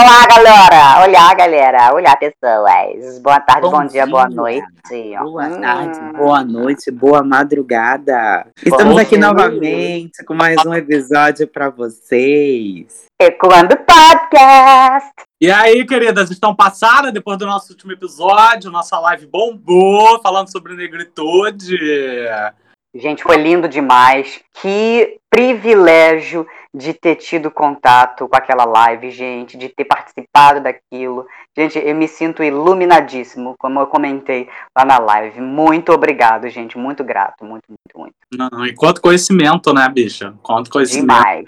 Olá, galera! Olá, galera! Olá, pessoas! Boa tarde, bom, Bom dia, boa dia. noite. Boa Hum. tarde, boa noite, boa madrugada. Estamos Bom aqui dia. novamente com mais um episódio para vocês. Ecoando Podcast! E aí, queridas, estão passadas depois do nosso último episódio? Nossa live bombou, falando sobre negritude. Gente, foi lindo demais. Que privilégio de ter tido contato com aquela live, gente, de ter participado daquilo. Gente, eu me sinto iluminadíssimo, como eu comentei lá na live. Muito obrigado, gente. Muito grato. Muito, muito, muito. Não, e quanto conhecimento, né, bicha? Quanto conhecimento. Demais.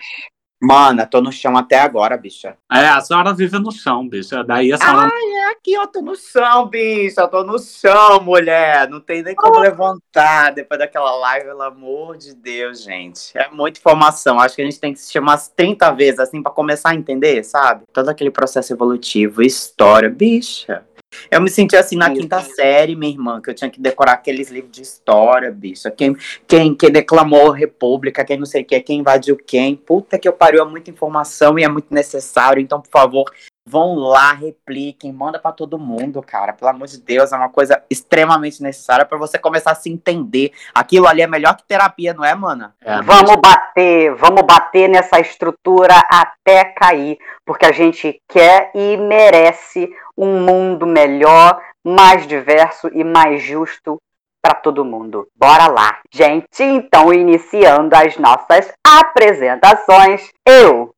Mana, tô no chão até agora, bicha. É, a senhora vive no chão, bicha. Daí a senhora. É aqui, eu tô no chão, bicha. Eu tô no chão, mulher. Não tem nem como levantar depois daquela live, pelo amor de Deus, gente. É muita informação. Acho que a gente tem que se chamar umas 30 vezes, assim, pra começar a entender, sabe? Todo aquele processo evolutivo, história, bicha. Eu me senti assim na quinta série, minha irmã, que eu tinha que decorar aqueles livros de história, bicha. Quem, quem, quem declamou República, quem não sei o que, quem invadiu quem. Puta que eu pariu, é muita informação e é muito necessário. Então, por favor, vão lá, repliquem, manda pra todo mundo, cara. Pelo amor de Deus, é uma coisa extremamente necessária pra você começar a se entender. Aquilo ali é melhor que terapia, não é, mana? É, Vamos bater, vamos bater nessa estrutura até cair, porque a gente quer e merece um mundo melhor, mais diverso e mais justo para todo mundo. Bora lá, gente. Então, iniciando as nossas apresentações, eu,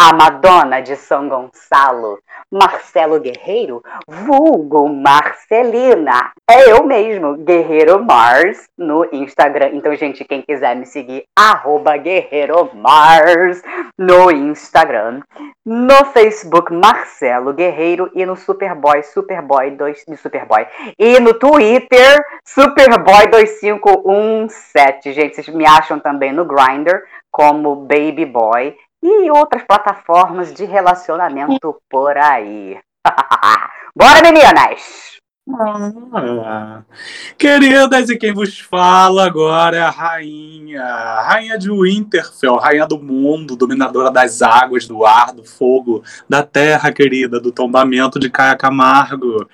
a Madonna de São Gonçalo, Marcelo Guerreiro, vulgo Marcelina. É eu mesmo, Guerreiro Mars, no Instagram. Então, gente, quem quiser me seguir, arroba Guerreiro Mars no Instagram. No Facebook, Marcelo Guerreiro. E no Superboy, Superboy 2 de Superboy. E no Twitter, Superboy2517. Gente, vocês me acham também no Grindr como Baby Boy e outras plataformas de relacionamento por aí. Bora, meninas! Queridas, e quem vos fala agora é a rainha, rainha de Winterfell, rainha do mundo, dominadora das águas, do ar, do fogo, da terra, querida, do tombamento de Caia Camargo.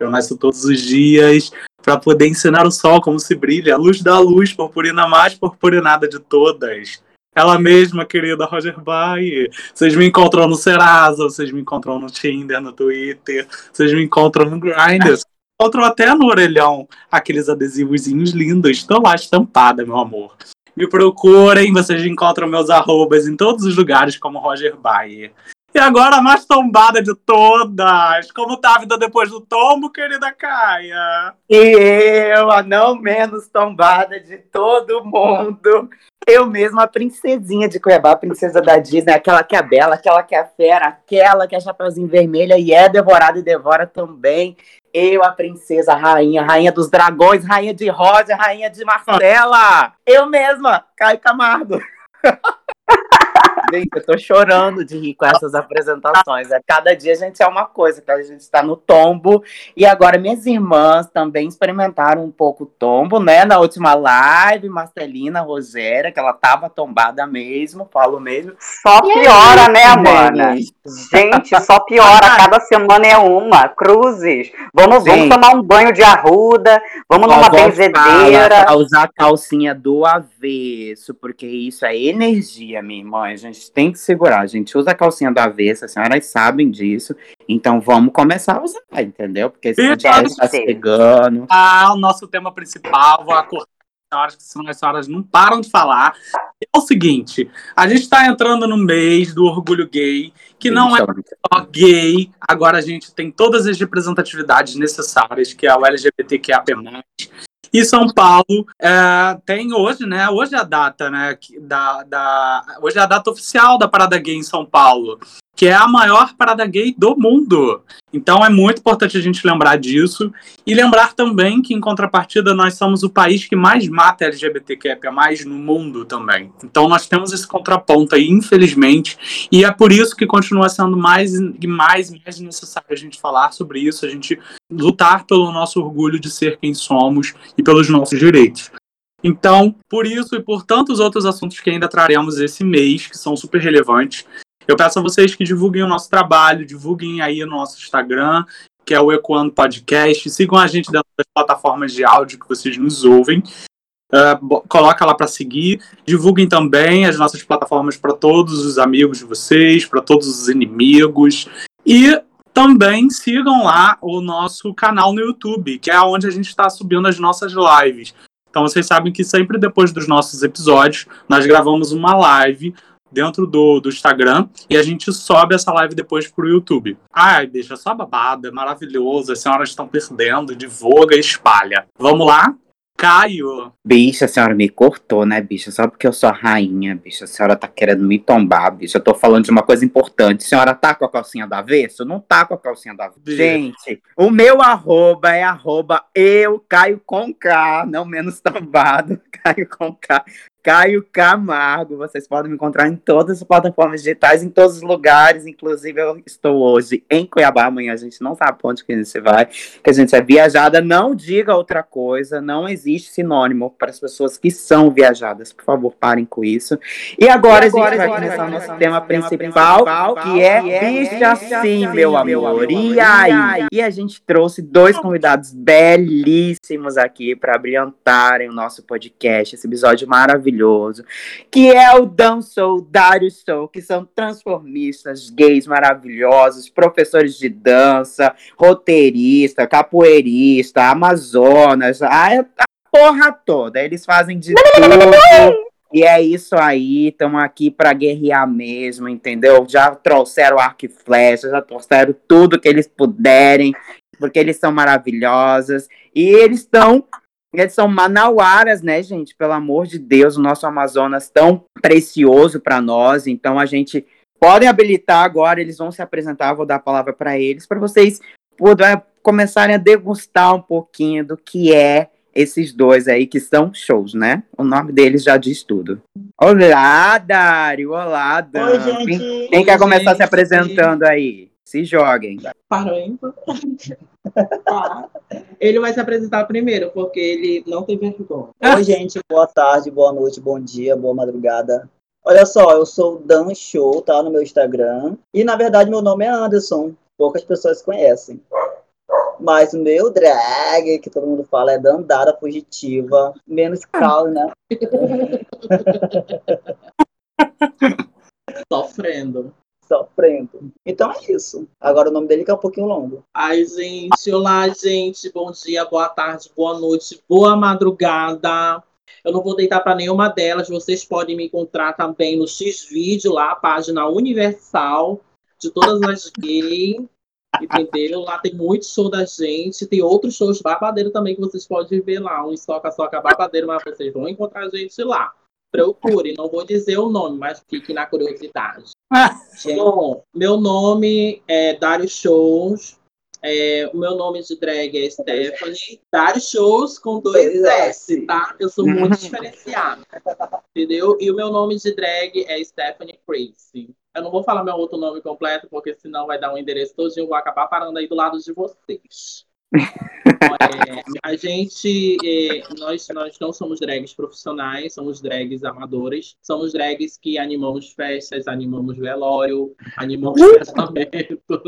Eu nasço todos os dias para poder ensinar o sol como se brilha, a luz da luz, purpurina mais purpurinada de todas. Ela mesma, querida Roger Bay. Vocês me encontram no Serasa, vocês me encontram no Tinder, no Twitter, vocês me encontram no Grindr, encontram até no orelhão aqueles adesivozinhos lindos. Estão lá estampada, meu amor. Me procurem, vocês encontram meus arrobas em todos os lugares como Roger Bayer. E agora a mais tombada de todas. Como tá a vida depois do tombo, querida Caia? E eu, a não menos tombada de todo mundo. Eu mesma, a princesinha de Cuiabá, a princesa da Disney, aquela que é bela, aquela que é fera, aquela que é chapeuzinho vermelha e é devorada e devora também. Eu, a princesa, a rainha, rainha dos dragões, rainha de Rosa, rainha de Marcela. Eu mesma, Caio Camargo. Gente, eu tô chorando de rir com essas apresentações. A cada dia a gente é uma coisa, que a gente tá no tombo. E agora minhas irmãs também experimentaram um pouco o tombo, né? Na última live, Marcelina, Rogéria, que ela tava tombada mesmo, falo mesmo. Só piora, né, mana? Gente, só piora. Cada semana é uma. Cruzes. Vamos, vamos tomar um banho de arruda. Vamos numa fala benzedeira. pra usar a calcinha do avesso, porque isso é energia, minha irmã. Gente tem que segurar. A gente usa a calcinha do avesso, as senhoras sabem disso. Então vamos começar a usar, entendeu? Porque esse E dia deve tá ser. chegando. Ah, o nosso tema principal, vou acordar as senhoras, que senão as senhoras não param de falar. É o seguinte, a gente tá entrando no mês do orgulho gay, que não é só gay, agora a gente tem todas as representatividades necessárias, que é o LGBTQIA+. E São Paulo é, tem hoje, né? Hoje é a data, né? Da, da, hoje é a data oficial da Parada Gay em São Paulo. Que é a maior parada gay do mundo. Então é muito importante a gente lembrar disso e lembrar também que, em contrapartida, nós somos o país que mais mata LGBTQIA+, no mundo também. Então nós temos esse contraponto aí, infelizmente, e é por isso que continua sendo mais e mais, mais necessário a gente falar sobre isso, a gente lutar pelo nosso orgulho de ser quem somos e pelos nossos direitos. Então, por isso e por tantos outros assuntos que ainda traremos esse mês, que são super relevantes, eu peço a vocês que divulguem o nosso trabalho, divulguem aí no nosso Instagram, que é o Ecoando Podcast. Sigam a gente dentro das plataformas de áudio que vocês nos ouvem. Uh, coloca lá para seguir. Divulguem também as nossas plataformas para todos os amigos de vocês, para todos os inimigos. E também sigam lá o nosso canal no YouTube, que é onde a gente está subindo as nossas lives. Então vocês sabem que sempre depois dos nossos episódios, nós gravamos uma live dentro do, do Instagram e a gente sobe essa live depois pro YouTube. Ai, bicha, só babada, é maravilhoso, as senhoras estão perdendo, divulga espalha. Vamos lá? Caio. Bicha, a senhora me cortou, né, bicha? Só porque eu sou a rainha, bicha. A senhora tá querendo me tombar, bicha. Eu tô falando de uma coisa importante. A senhora tá com a calcinha do avesso? Não tá com a calcinha do avesso. Gente, o meu arroba é arroba eu, Caio com K, não menos tombado, Caio com K. Caio Camargo. Vocês podem me encontrar em todas as plataformas digitais, em todos os lugares. Inclusive, eu estou hoje em Cuiabá. Amanhã a gente não sabe onde que a gente vai, que a gente é viajada. Não diga outra coisa. Não existe sinônimo para as pessoas que são viajadas. Por favor, parem com isso. E agora, e agora a gente vai começar o nosso tema principal, principal, que é, que é Bicha Sim, meu amor. E aí? E a gente trouxe dois convidados belíssimos aqui para brilhantarem o nosso podcast. Esse episódio maravilhoso maravilhoso, que é o Dan Soul, Soul, que são transformistas gays maravilhosos, professores de dança, roteirista, capoeirista, amazonas, a, a porra toda. Eles fazem de tudo. E é isso aí, estamos aqui para guerrear mesmo, entendeu? Já trouxeram arco e flecha, já trouxeram tudo que eles puderem, porque eles são maravilhosos. E eles estão eles são manauaras, né, gente? Pelo amor de Deus, o nosso Amazonas tão precioso para nós. Então a gente pode habilitar agora, eles vão se apresentar, vou dar a palavra para eles, para vocês poderem começarem a degustar um pouquinho do que é esses dois aí que são shows, né? O nome deles já diz tudo. Olá, Dário! Olá, Dan! Oi, gente! Quem, quem quer começar gente. se apresentando aí? Se joguem. Parou, hein? Tá. Ele vai se apresentar primeiro, porque ele não tem vergonha. Oi, gente, boa tarde, boa noite, bom dia, boa madrugada. Olha só, eu sou o Dan Show, tá? No meu Instagram. E na verdade meu nome é Anderson. Poucas pessoas conhecem. Mas o meu drag, que todo mundo fala, é Dandara Fugitiva. Menos cal, né? Sofrendo. Sofrendo. Então é isso. Agora o nome dele que é um pouquinho longo. Ai, gente, olá, gente. Bom dia, boa tarde, boa noite, boa madrugada. Eu não vou deitar para nenhuma delas. Vocês podem me encontrar também no X-Vídeo, lá, a página universal de todas as gays. Entendeu? Lá tem muito show da gente. Tem outros shows babadeiro também que vocês podem ver lá. Um soca-soca babadeiro, mas vocês vão encontrar a gente lá. Procure, não vou dizer o nome, mas fique na curiosidade. Bom, meu nome é Dário Shows. É, o meu nome de drag é Stephanie. Dário Shows com dois S, tá? Eu sou muito diferenciada. Entendeu? E o meu nome de drag é Stephanie Crazy. Eu não vou falar meu outro nome completo, porque senão vai dar um endereço e eu vou acabar parando aí do lado de vocês. É, a gente, é, nós, nós não somos drags profissionais, somos drags amadores, somos drags que animamos festas, animamos velório, animamos casamento.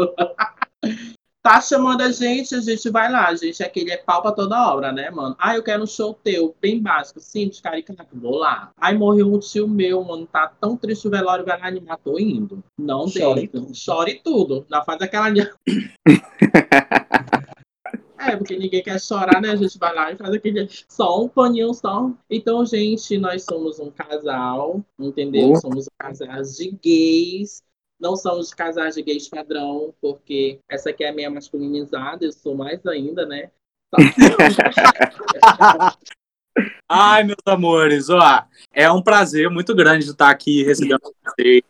tá chamando a gente, a gente vai lá, gente. Aquele é pau pra toda obra, né, mano? Ah, eu quero um show teu, bem básico, simples, caricato, vou lá. Aí morreu um tio meu, mano, tá tão triste o velório, vai lá animar, tô indo. Não Chore chore tudo. Não faz aquela É, porque ninguém quer chorar, né? A gente vai lá e faz aquele só um paninho só. Então, gente, nós somos um casal, entendeu? Oh. Somos casal de gays. Não somos casais de gays padrão, porque essa aqui é a minha masculinizada, eu sou mais ainda, né? Só que- Ai, meus amores, ó, é um prazer muito grande estar aqui recebendo vocês,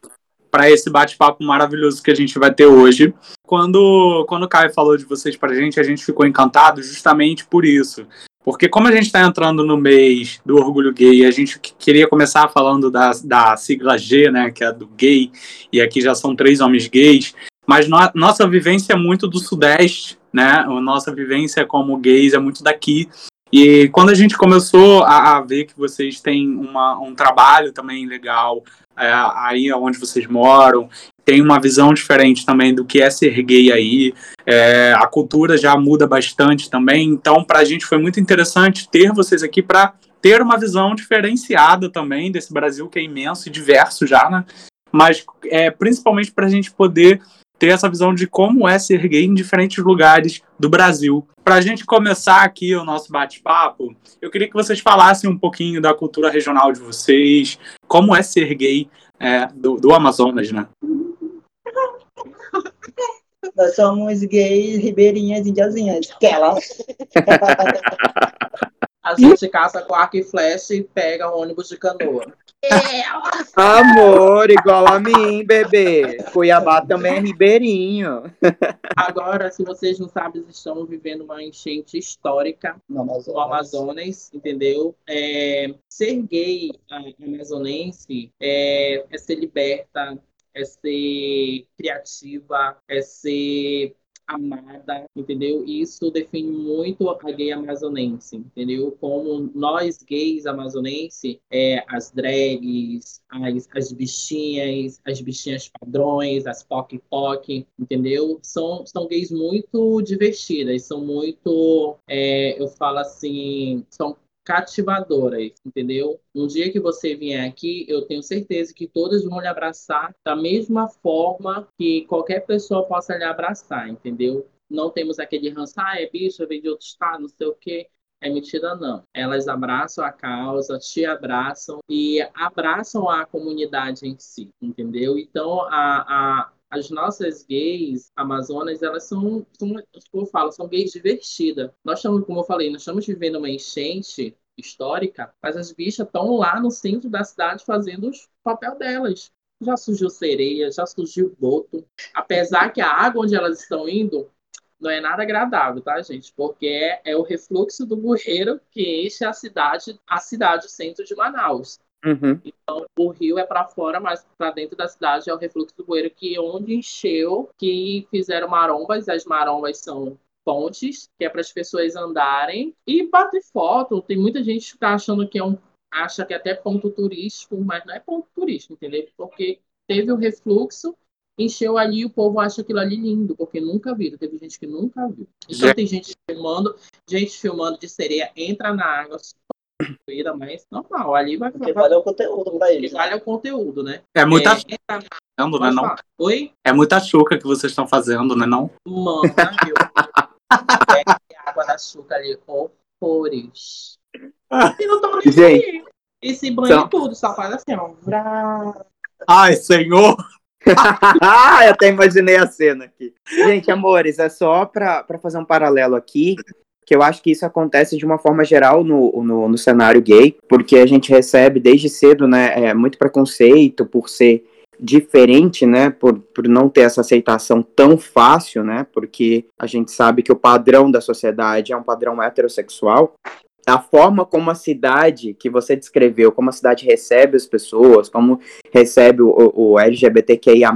para esse bate-papo maravilhoso que a gente vai ter hoje. Quando, quando o Caio falou de vocês para a gente, a gente ficou encantado justamente por isso. Porque como a gente está entrando no mês do orgulho gay, a gente queria começar falando da, da sigla G, né, que é do gay, e aqui já são três homens gays, mas no, nossa vivência é muito do Sudeste, né, a nossa vivência como gays é muito daqui, e quando a gente começou a, a ver que vocês têm uma, um trabalho também legal é, aí onde vocês moram, tem uma visão diferente também do que é ser gay aí. É, a cultura já muda bastante também. Então, para a gente foi muito interessante ter vocês aqui para ter uma visão diferenciada também desse Brasil que é imenso e diverso já, né? Mas é, principalmente para a gente poder ter essa visão de como é ser gay em diferentes lugares do Brasil. Para a gente começar aqui o nosso bate-papo, eu queria que vocês falassem um pouquinho da cultura regional de vocês, como é ser gay é, do, do Amazonas, né? Nós somos gays, ribeirinhas, indiazinhas. Aquela. A gente caça com arco e flecha e pega o ônibus de canoa. Amor, igual a mim, bebê. Cuiabá também é ribeirinho. Agora, se vocês não sabem, estamos vivendo uma enchente histórica No no Amazonas. Amazonas, entendeu? É, ser gay amazonense é, é ser liberta, é ser criativa, é ser amada, entendeu? Isso define muito a gay amazonense, entendeu? Como nós gays amazonenses, é, as drags, as, as bichinhas, as bichinhas padrões, as poc-poc, entendeu? São, são gays muito divertidas, são muito, é, eu falo assim, são cativadoras, entendeu? Um dia que você vier aqui, eu tenho certeza que todas vão lhe abraçar da mesma forma que qualquer pessoa possa lhe abraçar, entendeu? Não temos aquele ranço, ah, é bicho, vem de outro estado, não sei o quê. É mentira, não. Elas abraçam a causa, te abraçam e abraçam a comunidade em si, entendeu? Então, a, a, as nossas gays amazonas, elas são, como eu falo, são gays divertidas. Nós estamos, como eu falei, nós estamos vivendo uma enchente histórica, mas as bichas estão lá no centro da cidade fazendo o papel delas. Já surgiu sereia, já surgiu boto. Apesar que a água onde elas estão indo não é nada agradável, tá, gente? Porque é, é o refluxo do bueiro que enche a cidade, a cidade, o centro de Manaus. Uhum. O rio é para fora, mas para dentro da cidade é o refluxo do bueiro que onde encheu, que fizeram marombas. As marombas são pontes, que é para as pessoas andarem e bater foto. Tem muita gente que está achando que é um acha que é até ponto turístico, mas não é ponto turístico, entendeu? Porque teve o refluxo, encheu ali o povo acha aquilo ali lindo, porque nunca viram. Teve gente que nunca viu. Então tem gente filmando, gente filmando de sereia, entra na água, suíra, mas normal, ali vai, Porque vale o conteúdo pra eles. né? vale o conteúdo, né? É muita É, chuca, entra- né, não? Oi? É muita chuca que vocês estão fazendo, né, não? Mano? Pega a água da açúcar ali, horrores. E não tô nem Gente. E se banha Então- tudo, só faz assim, ó. Ai, senhor! ah, eu até imaginei a cena aqui. Gente, amores, é só pra, pra fazer um paralelo aqui, que eu acho que isso acontece de uma forma geral no, no, no cenário gay, porque a gente recebe desde cedo, né, é, muito preconceito por ser diferente, né, por, por não ter essa aceitação tão fácil, né, porque a gente sabe que o padrão da sociedade é um padrão heterossexual, a forma como a cidade que você descreveu, como a cidade recebe as pessoas, como recebe o, o, LGBTQIA+,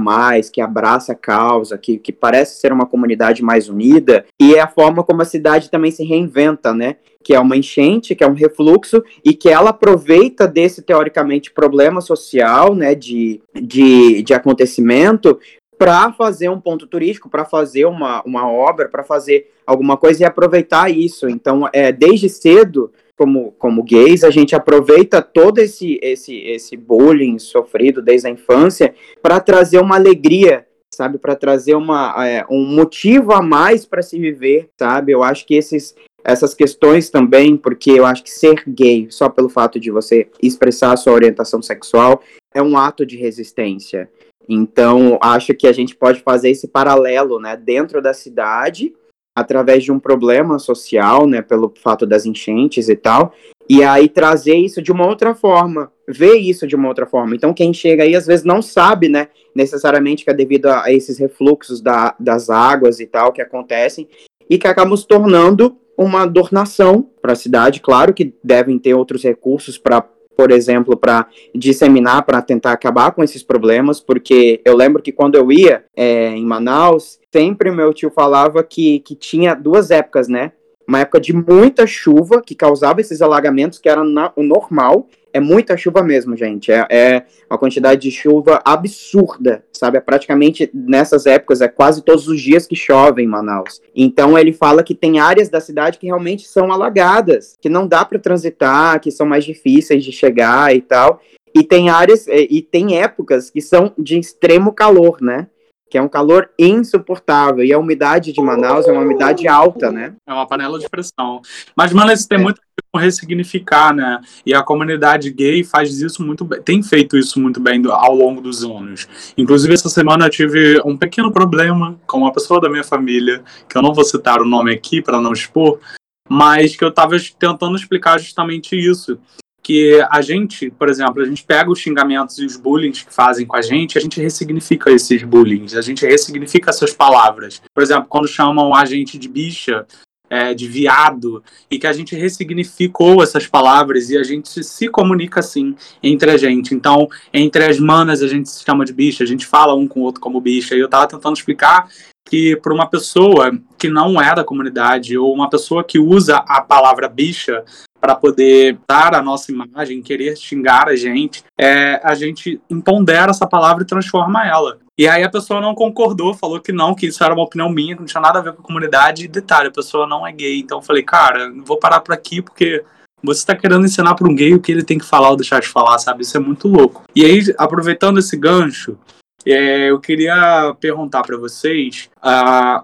que abraça a causa, que, que parece ser uma comunidade mais unida, e é a forma como a cidade também se reinventa, né? Que é uma enchente, que é um refluxo, e que ela aproveita desse, teoricamente, problema social, né, de, de, de acontecimento, para fazer um ponto turístico, para fazer uma, uma obra, para fazer alguma coisa e aproveitar isso. Então, é, desde cedo, como, como gays, a gente aproveita todo esse, esse, esse bullying sofrido desde a infância para trazer uma alegria, sabe? Para trazer uma, é, um motivo a mais para se viver, sabe? Eu acho que esses, essas questões também, porque eu acho que ser gay, só pelo fato de você expressar a sua orientação sexual, é um ato de resistência. Então, acho que a gente pode fazer esse paralelo, né, dentro da cidade através de um problema social, né, pelo fato das enchentes e tal, e aí trazer isso de uma outra forma, ver isso de uma outra forma. Então, quem chega aí às vezes não sabe, né, necessariamente que é devido a esses refluxos da, das águas e tal que acontecem, e que acabam se tornando uma dornação para a cidade. Claro que devem ter outros recursos para por exemplo, para disseminar, para tentar acabar com esses problemas, porque eu lembro que quando eu ia é, em Manaus, sempre meu tio falava que, que tinha duas épocas, né? Uma época de muita chuva, que causava esses alagamentos, que era na, o normal, é muita chuva mesmo, gente. É, é, uma quantidade de chuva absurda, sabe? É praticamente nessas épocas, é quase todos os dias que chove em Manaus. Então ele fala que tem áreas da cidade que realmente são alagadas, que não dá para transitar, que são mais difíceis de chegar e tal. E tem áreas e tem épocas que são de extremo calor, né? Que é um calor insuportável. E a umidade de Manaus é uma umidade alta, né? É uma panela de pressão. Mas, mano, isso tem é. muito a ressignificar, né? E a comunidade gay faz isso muito bem, tem feito isso muito bem ao longo dos anos. Inclusive, essa semana eu tive um pequeno problema com uma pessoa da minha família, que eu não vou citar o nome aqui para não expor, mas que eu estava tentando explicar justamente isso que a gente, por exemplo, a gente pega os xingamentos e os bullying que fazem com a gente, a gente ressignifica esses bullying, a gente ressignifica essas palavras. Por exemplo, quando chamam a gente de bicha, é, de viado, e que a gente ressignificou essas palavras e a gente se comunica assim entre a gente. Então, entre as manas a gente se chama de bicha, a gente fala um com o outro como bicha. E eu tava tentando explicar que para uma pessoa que não é da comunidade ou uma pessoa que usa a palavra bicha para poder dar a nossa imagem, querer xingar a gente, é, a gente impondera essa palavra e transforma ela. E aí a pessoa não concordou, falou que não, que isso era uma opinião minha, que não tinha nada a ver com a comunidade. E detalhe, a pessoa não é gay. Então eu falei, cara, vou parar por aqui porque você está querendo ensinar para um gay o que ele tem que falar ou deixar de falar, sabe? Isso é muito louco. E aí, aproveitando esse gancho, é, eu queria perguntar para vocês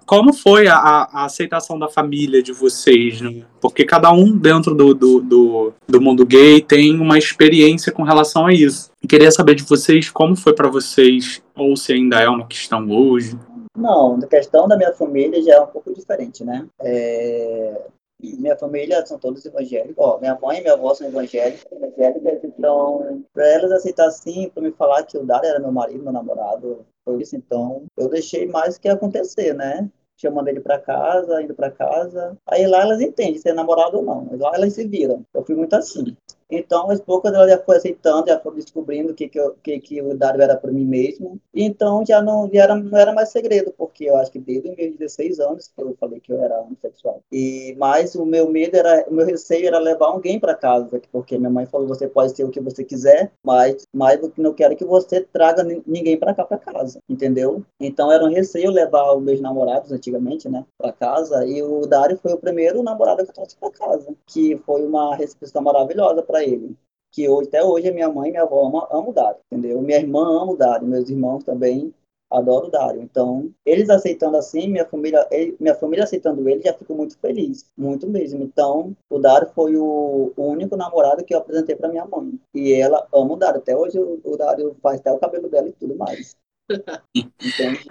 como foi a, a, aceitação da família de vocês, né? Porque cada um dentro do, do, do, do, mundo gay tem uma experiência com relação a isso. Eu queria saber de vocês como foi para vocês, ou se ainda é uma questão hoje. Não, a questão da minha família já é um pouco diferente, né? É, minha família são todos evangélicos. Ó, minha mãe e minha avó são evangélicas, evangélicas então, para elas aceitar assim, para me falar que o Dário era meu marido, meu namorado, foi isso. Então, eu deixei mais que acontecer, né? chamando ele para casa, indo para casa. Aí lá elas entendem se é namorado ou não. Lá elas se viram. Eu fui muito assim. Então, aos poucos, ela já foi aceitando, já foi descobrindo que, que, que, que o Dário era para mim mesmo. Então, já não, já era, não era mais segredo, porque eu acho que desde os meus 16 anos que eu falei que eu era homossexual. E, mas o meu medo era, o meu receio era levar alguém para casa, porque minha mãe falou: você pode ser o que você quiser, mas, mas eu não quero que você traga ninguém para cá, para casa, entendeu? Então, era um receio levar os meus namorados, antigamente, né, para casa. E o Dário foi o primeiro namorado que eu trouxe para casa, que foi uma recepção maravilhosa para para ele. Que hoje, até hoje a minha mãe e minha avó amam, amam o Dário, entendeu? Minha irmã ama o Dário, meus irmãos também adoram o Dário. Então, eles aceitando assim, minha família, ele, minha família aceitando ele, já fico muito feliz, muito mesmo. Então, o Dário foi o, único namorado que eu apresentei para minha mãe. E ela ama o Dário. Até hoje o, o Dário faz até o cabelo dela e tudo mais.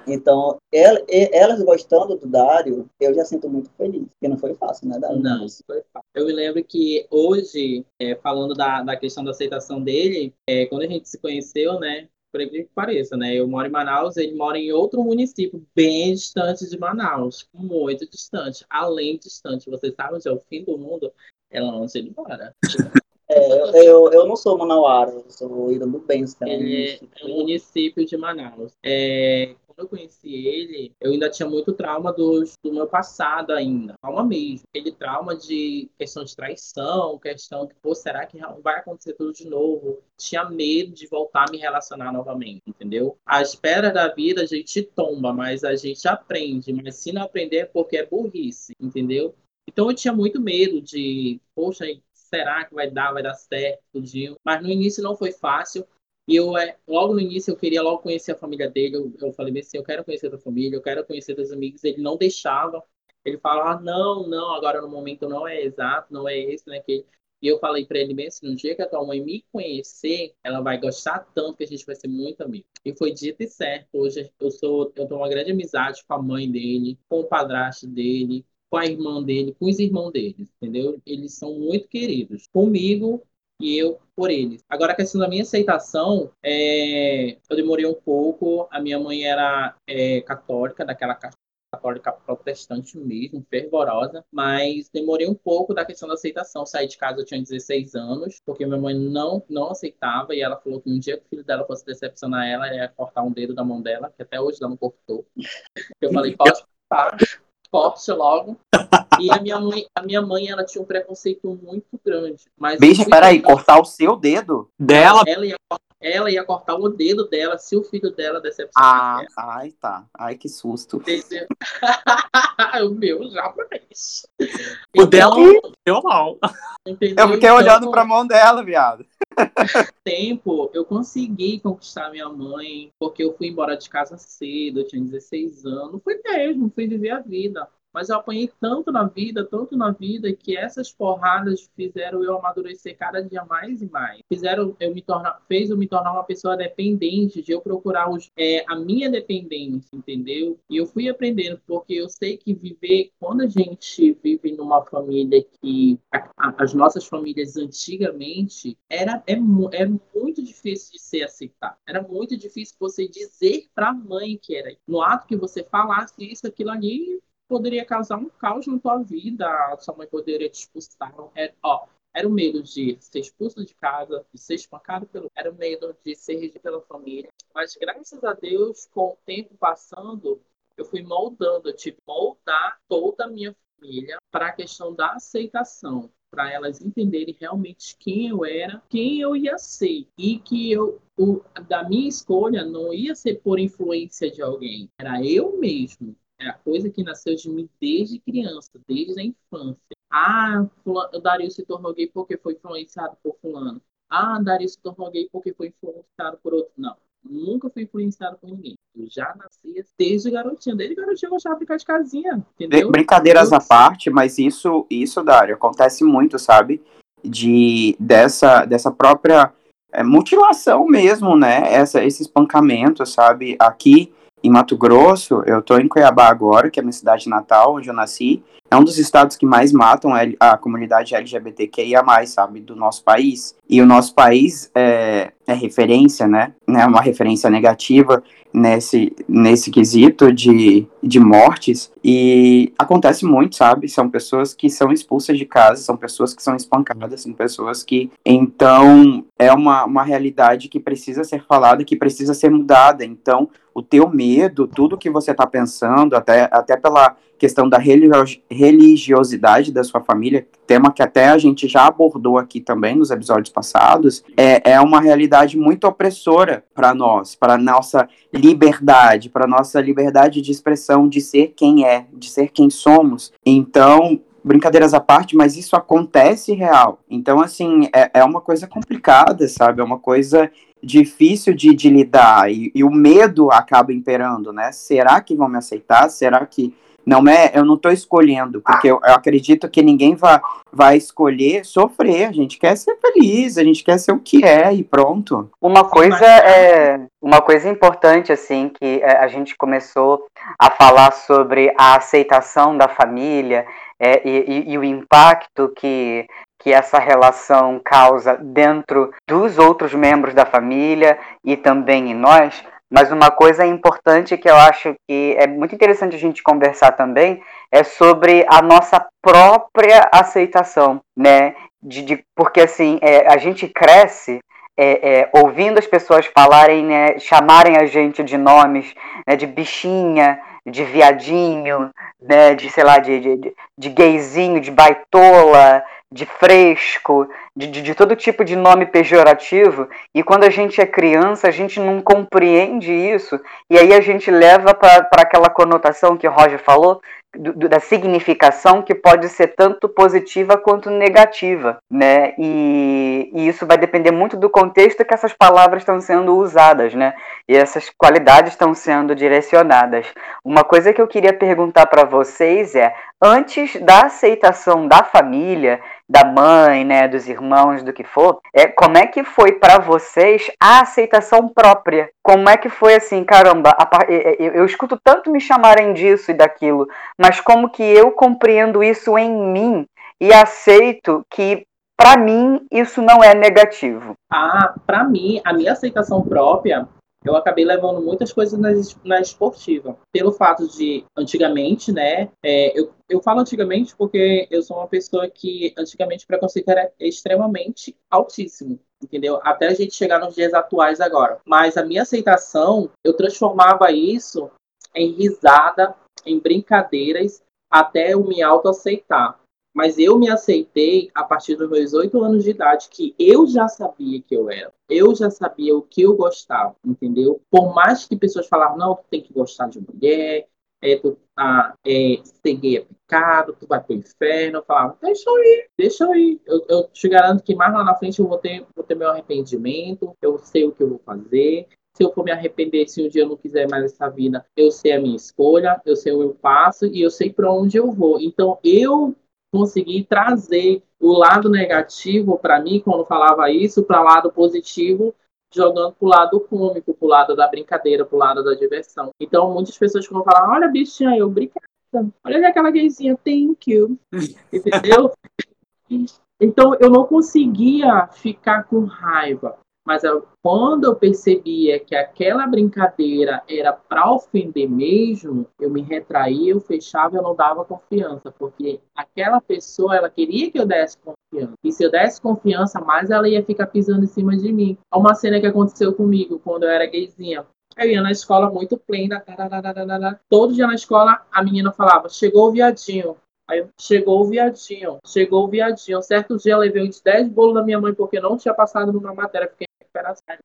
Então, elas gostando do Dário, eu já sinto muito feliz. Porque não foi fácil, né, Dário? Não, foi fácil. Eu me lembro que hoje, é, falando da, da questão da aceitação dele, é, quando a gente se conheceu, né, por que pareça, né? Eu moro em Manaus, ele mora em outro município bem distante de Manaus, muito distante, além distante. Vocês sabem onde é o fim do mundo? É longe de embora. É, eu, eu não sou manauara, eu sou Irambubense. Né? Ele é, é um município de Manaus. É, quando eu conheci ele, eu ainda tinha muito trauma do, do meu passado ainda. Trauma mesmo. Aquele trauma de questão de traição, questão de, pô, será que vai acontecer tudo de novo? Tinha medo de voltar a me relacionar novamente, entendeu? A espera da vida a gente tomba, mas a gente aprende. Mas se não aprender é porque é burrice, entendeu? Então eu tinha muito medo de, poxa, será que vai dar, vai dar certo, tudinho. Mas no início não foi fácil. E eu, é, logo no início, eu queria logo conhecer a família dele. Eu, eu falei assim, eu quero conhecer a tua família, eu quero conhecer teus amigos. Ele não deixava. Ele falava, ah, não, não, agora no momento não é exato, não é esse, não é aquele. E eu falei para ele bem assim, no dia que a tua mãe me conhecer, ela vai gostar tanto que a gente vai ser muito amigo. E foi dito e certo. Hoje eu sou, eu tenho uma grande amizade com a mãe dele, com o padrasto dele, com a irmã dele, com os irmãos dele, entendeu? Eles são muito queridos. Comigo e eu por eles. Agora, a questão da minha aceitação, é... eu demorei um pouco. A minha mãe era é, católica, daquela católica protestante mesmo, fervorosa, mas demorei um pouco da questão da aceitação. Saí de casa eu tinha 16 anos, porque minha mãe não não aceitava e ela falou que um dia que o filho dela fosse decepcionar ela, ia cortar um dedo da mão dela, que até hoje ela não cortou. Eu falei, pode cortar, corte logo. E a minha mãe, a minha mãe, ela tinha um preconceito muito grande. Mas Bicha, peraí, cortar o seu dedo? Dela, ela ia, ela ia cortar o dedo dela se o filho dela decepcionasse Ah, ai, tá. Ai, que susto. Entendeu? o meu jamais. o dela Então, deu mal. entendeu? Eu fiquei Então, olhando pra mão dela, viado. Tempo eu consegui conquistar minha mãe, porque eu fui embora de casa cedo, eu tinha 16 anos. Fui mesmo, fui viver a vida. Mas eu apanhei tanto na vida, tanto na vida, que essas porradas fizeram eu amadurecer cada dia mais e mais. Fizeram eu me tornar, fez eu me tornar uma pessoa dependente, de eu procurar os, é, a minha dependência, entendeu? E eu fui aprendendo, porque eu sei que viver, quando a gente vive numa família que a- a- as nossas famílias antigamente era é, é muito difícil de ser aceitado. Era muito difícil você dizer para a mãe que era. No ato que você falasse isso, aquilo ali poderia causar um caos na tua vida. A sua mãe poderia te expulsar. Era, ó, era o medo de ser expulso de casa, de ser espancado pelo. Era o medo de ser regido pela família. Mas graças a Deus, com o tempo passando, eu fui moldando, eu tive que moldar toda a minha família para a questão da aceitação, para elas entenderem realmente quem eu era, quem eu ia ser e que eu o, da minha escolha não ia ser por influência de alguém, era eu mesmo. É a coisa que nasceu de mim desde criança, desde a infância. Ah, o Dario se tornou gay porque foi influenciado por fulano. Ah, Dario se tornou gay porque foi influenciado por outro. Não, nunca fui influenciado por ninguém. Eu já nasci desde garotinha. Desde garotinha eu gostava de ficar de casinha, entendeu? Brincadeiras Eu- à parte, mas isso, isso, Dário, acontece muito, sabe? De dessa, dessa própria é, mutilação mesmo, né? Essa, esse espancamento, sabe? Aqui em Mato Grosso, eu tô em Cuiabá agora, que é minha cidade natal, onde eu nasci. É um dos estados que mais matam a, a comunidade LGBTQIA+, sabe? Do nosso país. E o nosso país é, é referência, né? É uma referência negativa nesse, nesse quesito de, de mortes. E acontece muito, sabe? São pessoas que são expulsas de casa, são pessoas que são espancadas, são pessoas que. Então, é uma, uma realidade que precisa ser falada, que precisa ser mudada. Então, o teu medo, tudo que você está pensando, até, até pela questão da religi- religiosidade da sua família, tema que até a gente já abordou aqui também nos episódios passados, é, é uma realidade muito opressora para nós, para nossa liberdade, para nossa liberdade de expressão, de ser quem é, de ser quem somos. Então, brincadeiras à parte, mas isso acontece real. Então, assim, é, é uma coisa complicada, sabe? É uma coisa difícil de, de lidar e, e o medo acaba imperando, né? Será que vão me aceitar? Será que não é? Eu não estou escolhendo, porque eu, eu acredito que ninguém vai, vai escolher sofrer. A gente quer ser feliz, a gente quer ser o que é e pronto. Uma coisa é uma coisa importante assim que é, a gente começou a falar sobre a aceitação da família é, e, e- e o impacto que que essa relação causa dentro dos outros membros da família e também em nós. Mas uma coisa importante que eu acho que é muito interessante a gente conversar também é sobre a nossa própria aceitação, né? De, de- porque assim, é, a gente cresce é, é, ouvindo as pessoas falarem, né, chamarem a gente de nomes, né, de bichinha, de viadinho, né, de sei lá, de, de, de- gayzinho, de baitola, de fresco, de, de, de todo tipo de nome pejorativo. E quando a gente é criança, a gente não compreende isso. E aí a gente leva para aquela conotação que o Roger falou, do- do- da significação que pode ser tanto positiva quanto negativa, né? E, e isso vai depender muito do contexto que essas palavras estão sendo usadas, né? E essas qualidades estão sendo direcionadas. Uma coisa que eu queria perguntar para vocês é, antes da aceitação da família, da mãe, né, dos irmãos, do que for, é como é que foi para vocês a aceitação própria? Como é que foi assim, caramba, a, eu, eu escuto tanto me chamarem disso e daquilo, mas como que eu compreendo isso em mim e aceito que para mim isso não é negativo? Ah, para mim, a minha aceitação própria eu acabei levando muitas coisas na, na esportiva. Pelo fato de, antigamente, né? É, eu, eu falo antigamente porque eu sou uma pessoa que, antigamente, o preconceito era extremamente altíssimo. Entendeu? Até a gente chegar nos dias atuais agora. Mas a minha aceitação, eu transformava isso em risada, em brincadeiras, até eu me autoaceitar. Mas eu me aceitei a partir dos meus oito anos de idade, que eu já sabia que eu era. Eu já sabia o que eu gostava, entendeu? Por mais que pessoas falavam, não, tu tem que gostar de mulher, é, tu, ah, é, ser gay é pecado, tu vai pro inferno. Eu falava, deixa eu ir, deixa eu ir. Eu, eu te garanto que mais lá na frente eu vou ter, vou ter meu arrependimento, eu sei o que eu vou fazer. Se eu for me arrepender, se um dia eu não quiser mais essa vida, eu sei a minha escolha, eu sei o meu passo e eu sei para onde eu vou. Então eu conseguir trazer o lado negativo para mim, quando falava isso, para o lado positivo, jogando para o lado cômico, para o lado da brincadeira, para o lado da diversão. Então, muitas pessoas vão falar, olha, bichinha, eu obrigada. Olha aquela gayzinha, thank you. Entendeu? Então, eu não conseguia ficar com raiva. Mas eu, quando eu percebia que aquela brincadeira era para ofender mesmo, eu me retraía, eu fechava e eu não dava confiança, porque aquela pessoa, ela queria que eu desse confiança. E se eu desse confiança, mais ela ia ficar pisando em cima de mim. Uma cena que aconteceu comigo quando eu era gayzinha. Eu ia na escola muito plena, todo dia na escola a menina falava: chegou o viadinho. Aí chegou o viadinho, chegou o viadinho. Certo dia eu levei uns 10 bolos da minha mãe porque não tinha passado numa matéria, fiquei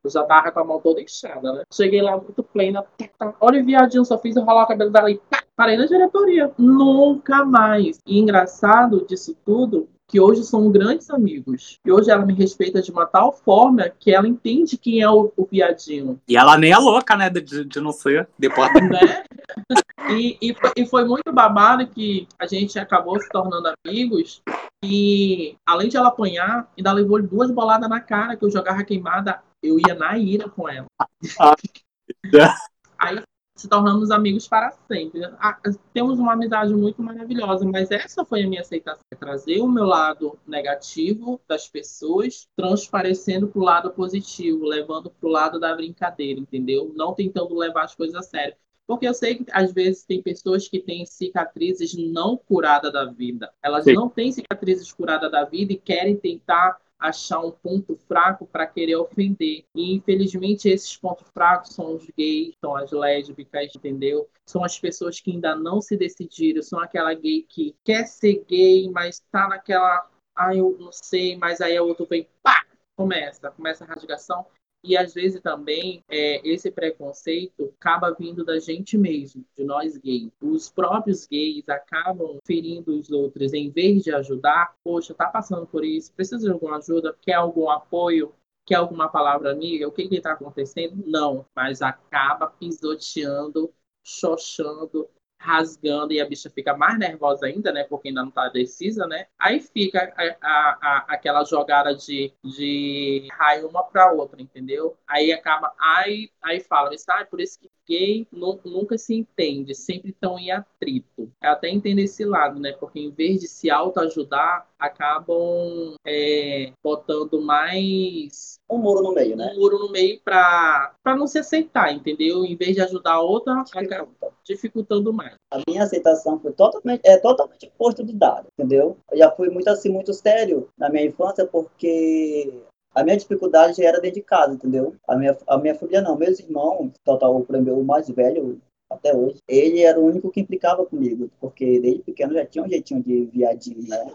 eu já tava com a mão toda inchada, né? Cheguei lá muito plena. Tá, tá. Olha o viadinho, só fiz enrolar o cabelo dela e pá, parei na diretoria. Nunca mais. E engraçado disso tudo que hoje são grandes amigos. E hoje ela me respeita de uma tal forma que ela entende quem é o, o viadinho. E ela nem é louca, né, de, de não ser depois. né? E, e, e, foi muito babado que a gente acabou se tornando amigos. E além de ela apanhar, ainda levou duas boladas na cara que eu jogava queimada. Eu ia na ira com ela. Aí se tornamos amigos para sempre. Ah, temos uma amizade muito maravilhosa, mas essa foi a minha aceitação. É trazer o meu lado negativo das pessoas, transparecendo para o lado positivo, levando para o lado da brincadeira, entendeu? Não tentando levar as coisas a sério. Porque eu sei que às vezes tem pessoas que têm cicatrizes não curadas da vida. Elas Sim. não têm cicatrizes curadas da vida e querem tentar achar um ponto fraco para querer ofender. E infelizmente esses pontos fracos são os gays, são as lésbicas, entendeu? São as pessoas que ainda não se decidiram, são aquela gay que quer ser gay, mas está naquela, ah, eu não sei, mas aí a outra vem, pá, começa, começa a rasgação. E às vezes também é, esse preconceito acaba vindo da gente mesmo, de nós gays. Os próprios gays acabam ferindo os outros em vez de ajudar. Poxa, tá passando por isso, precisa de alguma ajuda, quer algum apoio, quer alguma palavra amiga, o que que tá acontecendo? Não, mas acaba pisoteando, xoxando, rasgando e a bicha fica mais nervosa ainda, né? Porque ainda não tá decisa, né? Aí fica a, a, a, aquela jogada de, de raio uma pra outra, entendeu? Aí acaba, aí, aí fala, ah, por isso que gay nunca se entende, sempre estão em atrito. Eu até entendo esse lado, né? Porque em vez de se autoajudar, acabam é, botando mais. Um muro no meio, né? Um muro no meio pra, pra não se aceitar, entendeu? Em vez de ajudar a outra, acaba dificultando mais. A minha aceitação foi totalmente, é totalmente oposto do dado, entendeu? Eu já fui muito assim, muito sério na minha infância, porque a minha dificuldade era dentro de casa, entendeu? A minha, a minha família não, meus irmãos, total, o mais velho, até hoje, ele era o único que implicava comigo, porque desde pequeno já tinha um jeitinho de viadinho, né?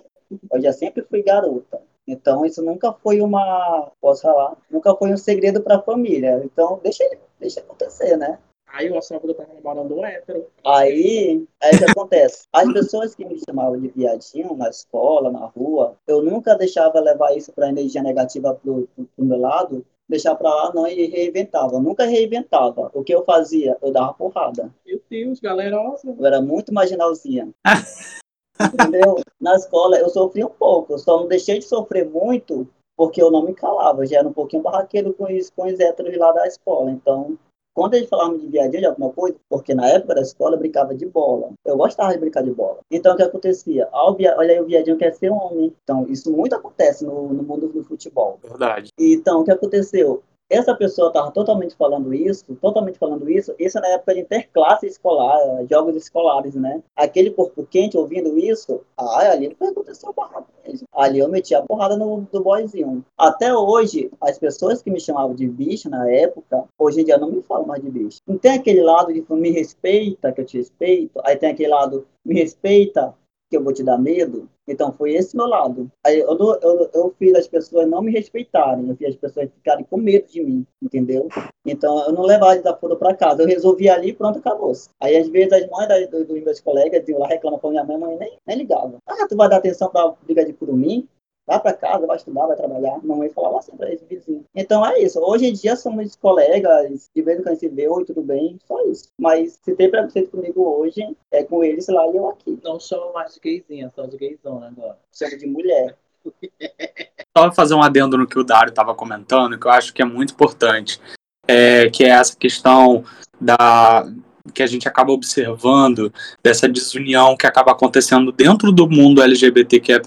Eu já sempre fui garota. Então, isso nunca foi uma, posso falar, nunca foi um segredo para a família. Então, deixa, deixa acontecer, né? Aí o sogra tava namorando um hétero. Aí, aí o que acontece? As pessoas que me chamavam de viadinho na escola, na rua, eu nunca deixava levar isso para energia negativa pro, pro, pro meu lado, deixar para lá não e reinventava. Eu nunca reinventava. O que eu fazia? Eu dava porrada. Meu Deus, galerosa. Eu era muito marginalzinha. Entendeu? Na escola eu sofri um pouco, eu só não deixei de sofrer muito porque eu não me calava. Eu já era um pouquinho barraqueiro com os, com os héteros lá da escola. Então, quando eles falavam de viadinho, de alguma coisa, porque na época da escola eu brincava de bola. Eu gostava de brincar de bola. Então, o que acontecia? Olha aí, o viadinho quer ser homem. Então, isso muito acontece no, no mundo do futebol. Verdade. Então, o que aconteceu? Essa pessoa estava totalmente falando isso, totalmente falando isso, isso na época de interclasse escolar, jogos escolares, né? Aquele corpo quente ouvindo isso, ah, ali não foi acontecer porrada mesmo. Ali eu meti a porrada no do boyzinho. Até hoje, as pessoas que me chamavam de bicho na época, hoje em dia não me falam mais de bicho. Não tem aquele lado de me respeita, que eu te respeito, aí tem aquele lado me respeita, que eu vou te dar medo. Então foi esse meu lado. Aí eu, eu, eu fiz as pessoas não me respeitarem, eu fiz as pessoas ficarem com medo de mim, entendeu? Então eu não levava desaforo para casa, eu resolvi ali pronto, acabou. -se. Aí às vezes as mães dos, dos meus colegas iam lá reclamar com minha mãe, mãe nem, nem ligava. Ah, tu vai dar atenção para briga de por mim? Vai para casa, vai estudar, vai trabalhar. Mamãe falava assim para esse vizinho. Então é isso. Hoje em dia somos colegas, de vez em quando se vê, oi, tudo bem, só isso. Mas se tem preconceito comigo hoje, é com eles lá e eu aqui. Não chamo mais de gayzinha, só de gayzona agora. Chamo de mulher. Só fazer um adendo no que o Dário estava comentando, que eu acho que é muito importante, é, que é essa questão da, que a gente acaba observando dessa desunião que acaba acontecendo dentro do mundo LGBTQIA+.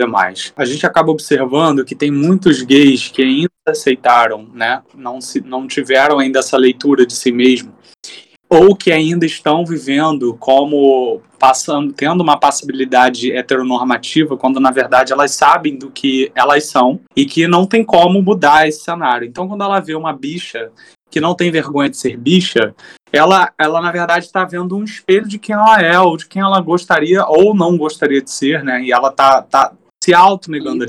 A gente acaba observando que tem muitos gays que ainda aceitaram, né, não, se, não tiveram ainda essa leitura de si mesmo, ou que ainda estão vivendo como passando, tendo uma passibilidade heteronormativa, quando na verdade elas sabem do que elas são e que não tem como mudar esse cenário. Então, quando ela vê uma bicha que não tem vergonha de ser bicha, ela, ela na verdade está vendo um espelho de quem ela é, ou de quem ela gostaria ou não gostaria de ser, né? E ela tá, tá se auto-negando.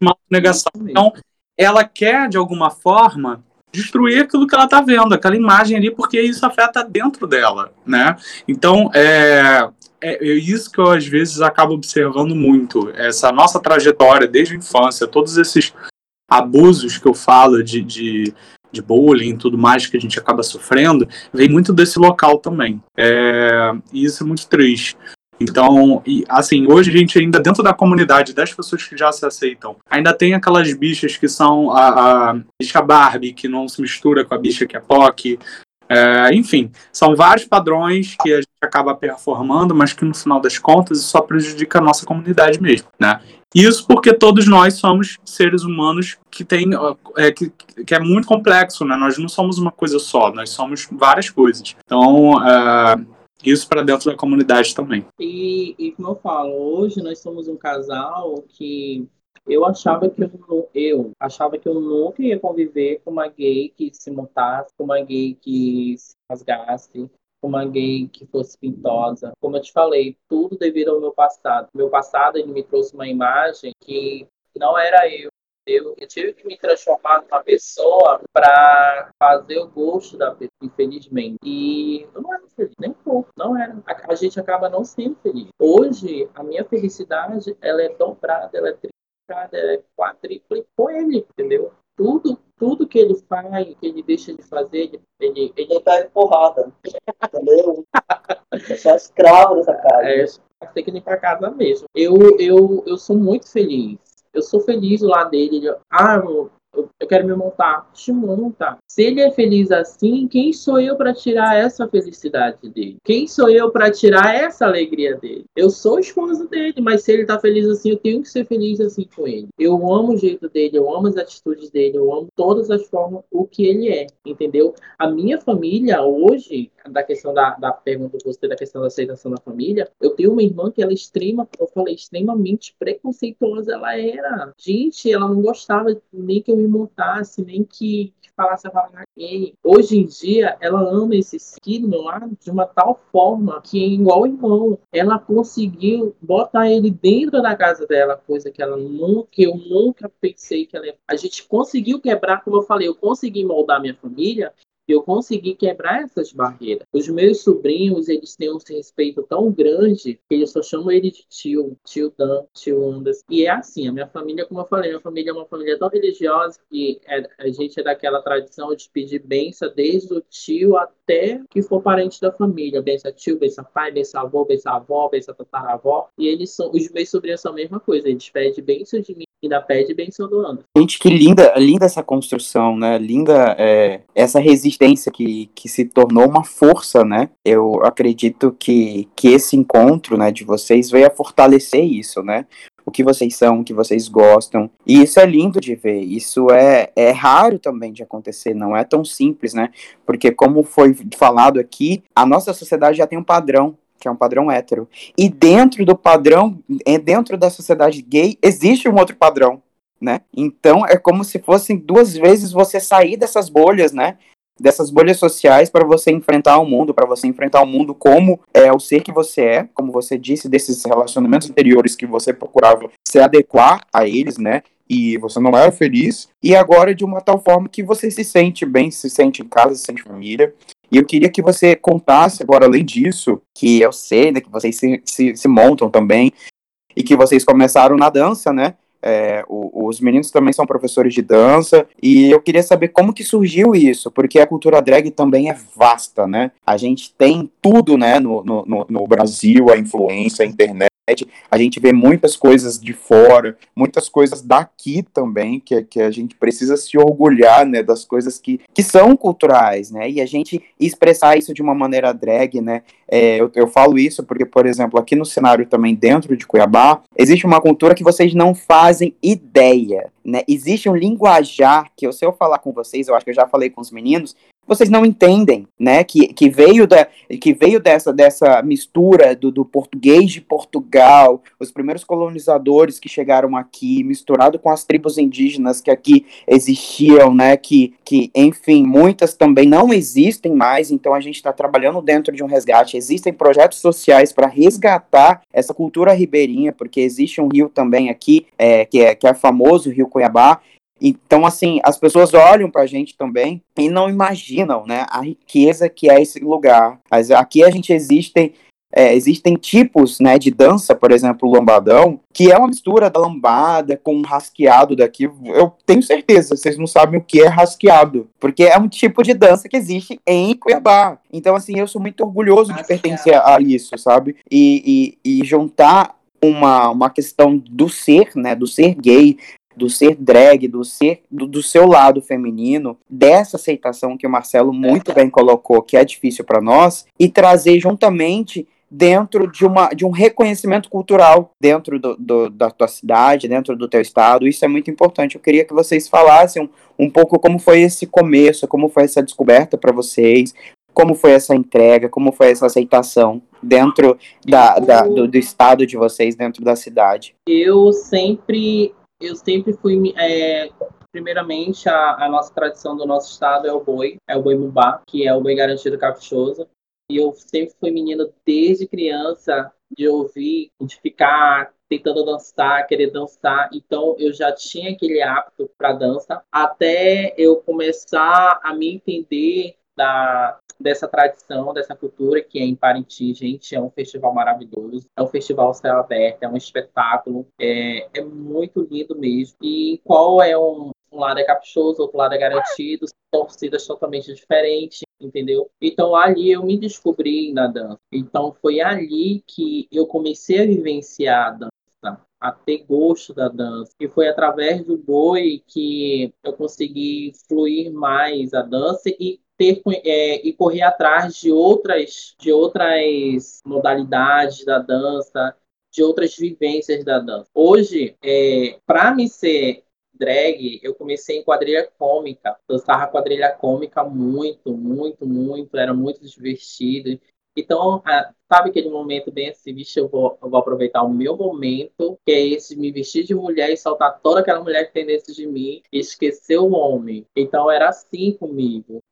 Uma negação. Então, ela quer, de alguma forma, destruir aquilo que ela está vendo, aquela imagem ali, porque isso afeta dentro dela, né? Então, é, é, é isso que eu, às vezes, acabo observando muito. Essa nossa trajetória, desde a infância, todos esses abusos que eu falo de, de de bullying e tudo mais que a gente acaba sofrendo, vem muito desse local também. É, e isso é muito triste. Então, e, assim, hoje a gente ainda dentro da comunidade das pessoas que já se aceitam, ainda tem aquelas bichas que são a, a bicha Barbie, que não se mistura com a bicha que é POC. É, enfim, são vários padrões que a gente acaba performando, mas que no final das contas só prejudica a nossa comunidade mesmo, né? Isso porque todos nós somos seres humanos que tem é, que, que é muito complexo, né? Nós não somos uma coisa só, nós somos várias coisas. Então, uh, isso para dentro da comunidade também. E, e como eu falo, hoje nós somos um casal que eu achava que eu, eu achava que eu nunca ia conviver com uma gay que se montasse, com uma gay que se rasgasse, uma gay que fosse pintosa. Como eu te falei, tudo devido ao meu passado. Meu passado ele me trouxe uma imagem que não era eu. Eu, eu tive que me transformar numa pessoa para fazer o gosto da pessoa, infelizmente. E eu não era feliz, nem um pouco, não era. A, a, gente acaba não sendo feliz. Hoje, a minha felicidade, ela é dobrada, ela é triplicada, ela é quadripla com ele, entendeu? Tudo tudo que ele faz, que ele deixa de fazer, ele. Ele, ele pega porrada. Entendeu? é só escravo dessa casa. É, tem que ir pra casa mesmo. Eu, eu, eu sou muito feliz. Eu sou feliz lá dele. ah, eu quero me montar. Te monta. Se ele é feliz assim, quem sou eu para tirar essa felicidade dele? Quem sou eu para tirar essa alegria dele? Eu sou esposa dele, mas se ele tá feliz assim, eu tenho que ser feliz assim com ele. Eu amo o jeito dele, eu amo as atitudes dele, eu amo todas as formas o que ele é, entendeu? A minha família hoje, da questão da, da pergunta que você da questão da aceitação da família, eu tenho uma irmã que ela é extrema, eu falei, extremamente preconceituosa ela era. Gente, ela não gostava nem que eu me montasse, nem que, que falasse a palavra gay. Hoje em dia, ela ama esse signo lá de uma tal forma que, igual irmão, ela conseguiu botar ele dentro da casa dela, coisa que ela nunca, eu nunca pensei que ela ia. A gente conseguiu quebrar, como eu falei, eu consegui moldar minha família eu consegui quebrar essas barreiras. Os meus sobrinhos, eles têm um respeito tão grande que eles só chamam ele de tio, tio Dan, tio Andas. E é assim, a minha família, como eu falei, minha família é uma família tão religiosa que é, a gente é daquela tradição de pedir benção desde o tio até que for parente da família. Benção tio, benção pai, benção avô, benção avó, benção tataravó. E eles são, os meus sobrinhos são a mesma coisa, eles pedem bênção de mim ainda pede bênção do Anderson. Gente, que linda, linda essa construção, né? Linda é, essa resistência que, que se tornou uma força, né? Eu acredito que, que esse encontro, né, de vocês veio a fortalecer isso, né? O que vocês são, o que vocês gostam. E isso é lindo de ver. Isso é, é raro também de acontecer, não é tão simples, né? Porque, como foi falado aqui, a nossa sociedade já tem um padrão que é um padrão hétero. E dentro do padrão, é, dentro da sociedade gay, existe um outro padrão, né? Então é como se fossem duas vezes você sair dessas bolhas, né? Dessas bolhas sociais para você enfrentar o mundo, para você enfrentar o mundo como é o ser que você é, como você disse, desses relacionamentos anteriores que você procurava se adequar a eles, né? E você não era feliz, e agora de uma tal forma que você se sente bem, se sente em casa, se sente família, e eu queria que você contasse agora, além disso, que eu sei, né, que vocês se, se, se montam também, e que vocês começaram na dança, né? É, o, os meninos também são professores de dança e eu queria saber como que surgiu isso, porque a cultura drag também é vasta, né? A gente tem tudo, né, no, no, no Brasil, a influência, a internet, a gente vê muitas coisas de fora, muitas coisas daqui também, que, que a gente precisa se orgulhar, né, das coisas que, que são culturais, né, e a gente expressar isso de uma maneira drag, né, é, eu, eu falo isso porque, por exemplo, aqui no cenário também dentro de Cuiabá, existe uma cultura que vocês não fazem ideia, né, existe um linguajar que se eu falar com vocês, eu acho que eu já falei com os meninos, vocês não entendem, né? Que, que veio, da, que veio dessa, dessa mistura do, do português de Portugal, os primeiros colonizadores que chegaram aqui, misturado com as tribos indígenas que aqui existiam, né? Que, que enfim, muitas também não existem mais, então a gente está trabalhando dentro de um resgate. Existem projetos sociais para resgatar essa cultura ribeirinha, porque existe um rio também aqui, é, que, é, que é famoso, o Rio Cuiabá, então, assim, as pessoas olham para a gente também e não imaginam, né, a riqueza que é esse lugar. Mas aqui a gente existem é, existem tipos né, de dança, por exemplo, o lambadão, que é uma mistura da lambada com um rasqueado daqui. Eu tenho certeza, vocês não sabem o que é rasqueado, porque é um tipo de dança que existe em Cuiabá. Então, assim, eu sou muito orgulhoso de pertencer a isso, sabe? E, e, e juntar uma, uma questão do ser, né, do ser gay, do ser drag, do ser do, do, seu lado feminino, dessa aceitação que o Marcelo muito bem colocou, que é difícil para nós, e trazer juntamente dentro de, uma, de um reconhecimento cultural dentro do, do, da tua cidade, dentro do teu estado. Isso é muito importante. Eu queria que vocês falassem um, um pouco como foi esse começo, como foi essa descoberta para vocês, como foi essa entrega, como foi essa aceitação dentro da, da do, do estado de vocês, dentro da cidade. Eu sempre eu sempre fui. É, primeiramente, a, a, nossa tradição do nosso estado é o boi, é o boi mubá, que é o boi garantido caprichoso. E eu sempre fui menino desde criança de ouvir, de ficar tentando dançar, querer dançar. Então eu já tinha aquele hábito para dança até eu começar a me entender da, dessa tradição, dessa cultura que é em Parintins, gente, é um festival maravilhoso, é um festival céu aberto, é um espetáculo, é, é muito lindo mesmo. E qual é um, um lado é caprichoso, outro lado é garantido, torcidas totalmente diferentes, entendeu? Então ali eu me descobri na dança. Então foi ali que eu comecei a vivenciar a dança a ter gosto da dança. E foi através do boi que eu consegui fluir mais a dança e ter é, e correr atrás de outras de outras modalidades da dança, de outras vivências da dança. Hoje, é, para me ser drag, eu comecei em quadrilha cômica. Dançava quadrilha cômica muito, muito, muito. Era muito divertido. Então, sabe aquele momento bem assim, vixe, eu vou, eu vou aproveitar o meu momento, que é esse de me vestir de mulher e soltar toda aquela mulher que tem dentro de mim e esquecer o homem. Então, era assim comigo.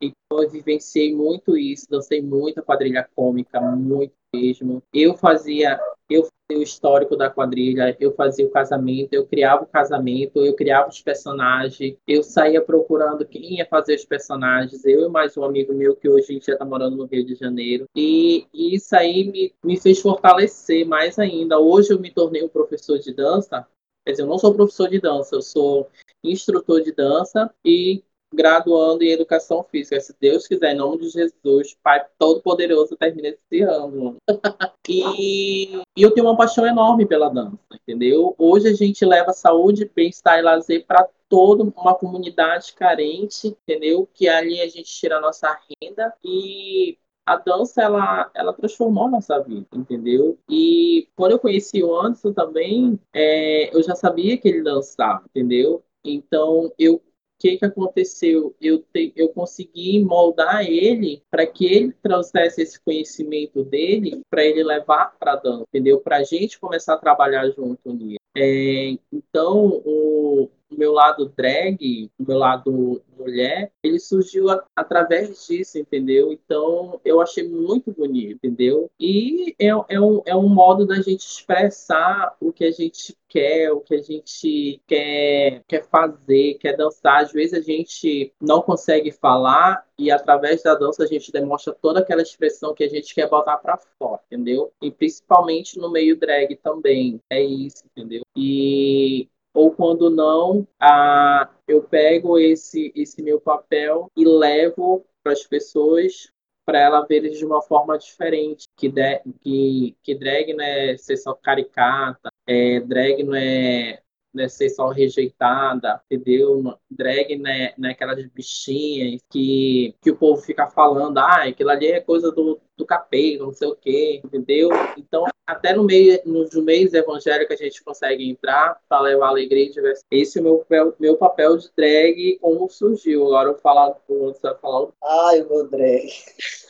Então eu vivenciei muito isso, dancei muita quadrilha cômica, muito mesmo. Eu fazia eu fazia o histórico da quadrilha, eu fazia o casamento, eu criava o casamento, eu criava os personagens, eu saía procurando quem ia fazer os personagens, eu e mais um amigo meu que hoje já está morando no Rio de Janeiro. E, e isso aí me, me fez fortalecer mais ainda. Hoje eu me tornei um professor de dança, quer dizer, eu não sou professor de dança, eu sou instrutor de dança e graduando em Educação Física. Se Deus quiser, em nome de Jesus, Pai Todo-Poderoso, termina esse ano. e, e eu tenho uma paixão enorme pela dança, entendeu? Hoje a gente leva saúde, bem-estar e lazer para toda uma comunidade carente, entendeu? Que ali a gente tira a nossa renda e a dança ela, ela transformou a nossa vida, entendeu? E quando eu conheci o Anderson também, é, eu já sabia que ele dançava, entendeu? Então eu que, que aconteceu? Eu, te, eu consegui moldar ele para que ele trouxesse esse conhecimento dele para ele levar para a dança, entendeu? Para a gente começar a trabalhar junto nisso. É, então, o, o meu lado drag, o meu lado mulher, ele surgiu a, através disso, entendeu? Então, eu achei muito bonito, entendeu? E é, é, um, é um modo da gente expressar o que a gente quer, o que a gente quer, quer fazer, quer dançar. Às vezes a gente não consegue falar e através da dança a gente demonstra toda aquela expressão que a gente quer botar para fora, entendeu? E principalmente no meio drag também. É isso, entendeu? E ou quando não, a, eu pego esse, esse meu papel e levo para as pessoas para ela ver de uma forma diferente, que, de, que, que drag não é ser só caricata, é, drag não é né, ser só rejeitada, entendeu? Drag né, naquelas né, bichinhas que, que o povo fica falando, ah, aquilo ali é coisa do, do capeta, não sei o quê, entendeu? Então, até no meio, nos meios evangélicos a gente consegue entrar para levar alegria e diversão. Esse é o meu, papel, meu papel de drag, como surgiu. Agora eu falar, você vai falar. Ai, o meu drag.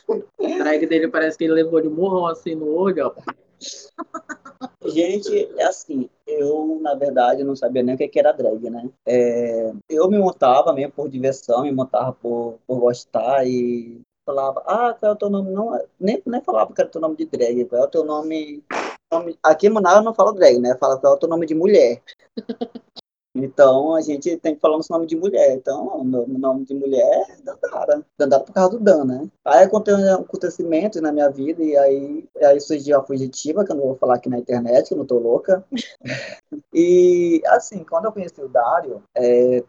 O drag dele parece que ele levou de murrão assim no olho, ó. Gente, é assim, eu, na verdade, não sabia nem o que era drag, né? É, eu me montava mesmo por diversão, me montava por, por gostar e falava, ah, qual é o teu nome? Não, nem, nem falava que era o teu nome de drag, qual é o teu nome... nome... Aqui em Manaus não fala drag, né? Fala qual é o teu nome de mulher. Então a gente tem que falar nosso nome de mulher. Então, meu nome de mulher é Dandara. Dandara por causa do Dan, né? Aí aconteceu um acontecimento na minha vida e aí, aí surgiu a fugitiva, que eu não vou falar aqui na internet, que eu não tô louca. e assim, quando eu conheci o Dário, é,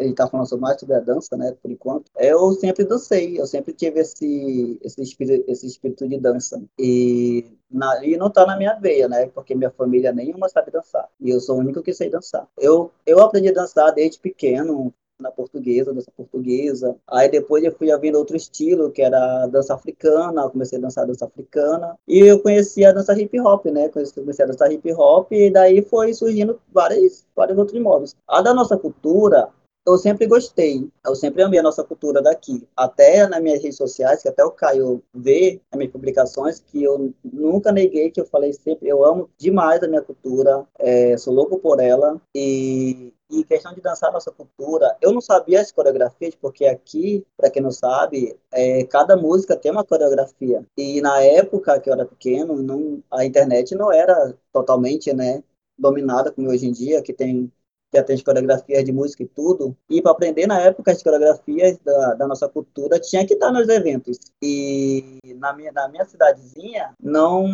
ele está falando mais sobre a dança, né, por enquanto. Eu sempre dancei, eu sempre tive esse, esse, espírito, esse espírito de dança. E, na, e não está na minha veia, né, porque minha família nenhuma sabe dançar. E eu sou o único que sei dançar. Eu, eu aprendi a dançar desde pequeno, na portuguesa, dança portuguesa. Aí depois eu fui ouvindo outro estilo, que era dança africana, eu comecei a dançar dança africana. E eu conheci a dança hip hop, né? Comecei a dançar hip hop e daí foi surgindo vários, vários outros modos. A da nossa cultura, eu sempre gostei, eu sempre amei a nossa cultura daqui. Até nas minhas redes sociais, que até o Caio vê nas minhas publicações, que eu nunca neguei, que eu falei sempre, eu amo demais a minha cultura, é, sou louco por ela. E, e questão de dançar nossa cultura, eu não sabia as coreografias, porque aqui, para quem não sabe, é, cada música tem uma coreografia. E na época que eu era pequeno, não, a internet não era totalmente, né, dominada como hoje em dia, que tem tem as coreografias de música e tudo. E para aprender na época as coreografias da, da nossa cultura, tinha que estar nos eventos. E na minha, na minha cidadezinha não,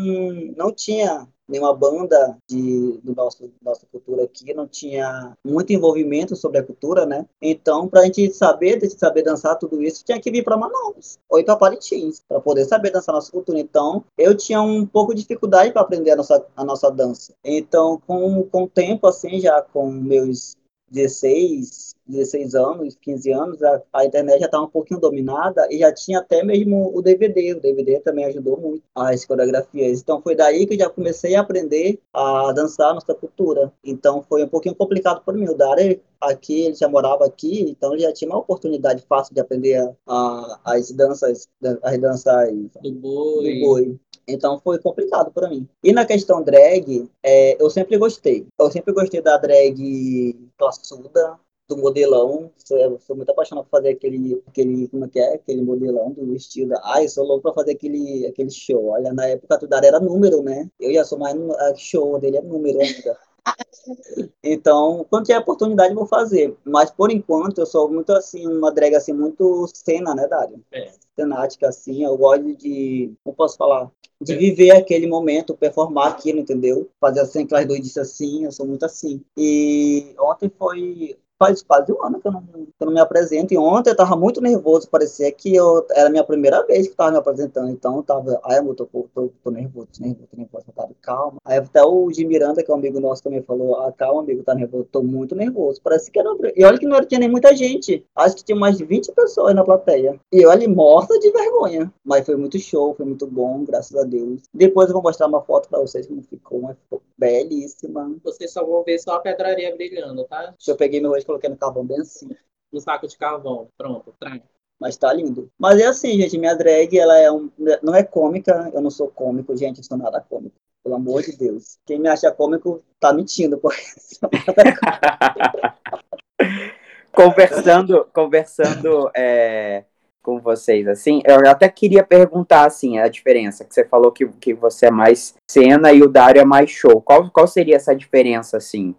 não tinha nenhuma banda de do nosso nossa cultura aqui não tinha muito envolvimento sobre a cultura né? Então para a gente saber saber dançar tudo isso tinha que vir para Manaus ou para Parintins para poder saber dançar nossa cultura. Então eu tinha um pouco de dificuldade para aprender a nossa a nossa dança. Então com com o tempo assim já com meus 16 16 anos, 15 anos, a, a internet já estava um pouquinho dominada e já tinha até mesmo o DVD. O DVD também ajudou muito as coreografias. Então foi daí que eu já comecei a aprender a dançar nossa cultura. Então foi um pouquinho complicado para mim. O Dari aqui, ele já morava aqui, então ele já tinha uma oportunidade fácil de aprender a, a, as danças, as danças do boi. Do boi. Então foi complicado para mim. E na questão drag, é, eu sempre gostei. Eu sempre gostei da drag classuda, do modelão. Sou, sou muito apaixonado por fazer aquele, aquele, como é que é? Aquele modelão do vestido. Ai, sou louco pra fazer aquele, aquele show. Olha, na época tudo era número, né? Eu somar no a show dele é número ainda. Então, quando tiver oportunidade, vou fazer. Mas, por enquanto, eu sou muito, assim, uma drag, assim, muito cena, né, Dário? É. Cenática, assim. Eu gosto de, como posso falar? De viver aquele momento, performar aquilo, entendeu? Fazer, assim, aquelas doidices assim, eu sou muito assim. E ontem foi faz quase um ano que eu, não, que eu não me apresento. E ontem eu tava muito nervoso, parecia que eu, era a minha primeira vez que eu tava me apresentando. Então eu tava, ai amor, tô, tô, tô, tô nervoso, tô nervoso, tô nervoso, tá calma. Aí até o Jim Miranda, que é um amigo nosso, também falou, ah, calma, amigo, tá nervoso, tô muito nervoso. Parece que era. E olha que não tinha nem muita gente. Acho que tinha mais de 20 pessoas na plateia. E olha, morta de vergonha. Mas foi muito show, foi muito bom, graças a Deus. Depois eu vou mostrar uma foto pra vocês como ficou, mas ficou belíssima. Vocês só vão ver só a pedraria brilhando, tá? Eu peguei meu rosto coloquei no carvão bem assim. No saco de carvão. Pronto, traz. Mas tá lindo. Mas é assim, gente, minha drag, ela é um, não é cômica, eu não sou cômico, gente, eu sou nada cômico. Pelo amor de Deus. Quem me acha cômico tá mentindo, porque conversando, conversando é, com vocês, assim, eu até queria perguntar, assim, a diferença, que você falou que, que você é mais cena e o Dário é mais show. Qual, qual seria essa diferença, assim,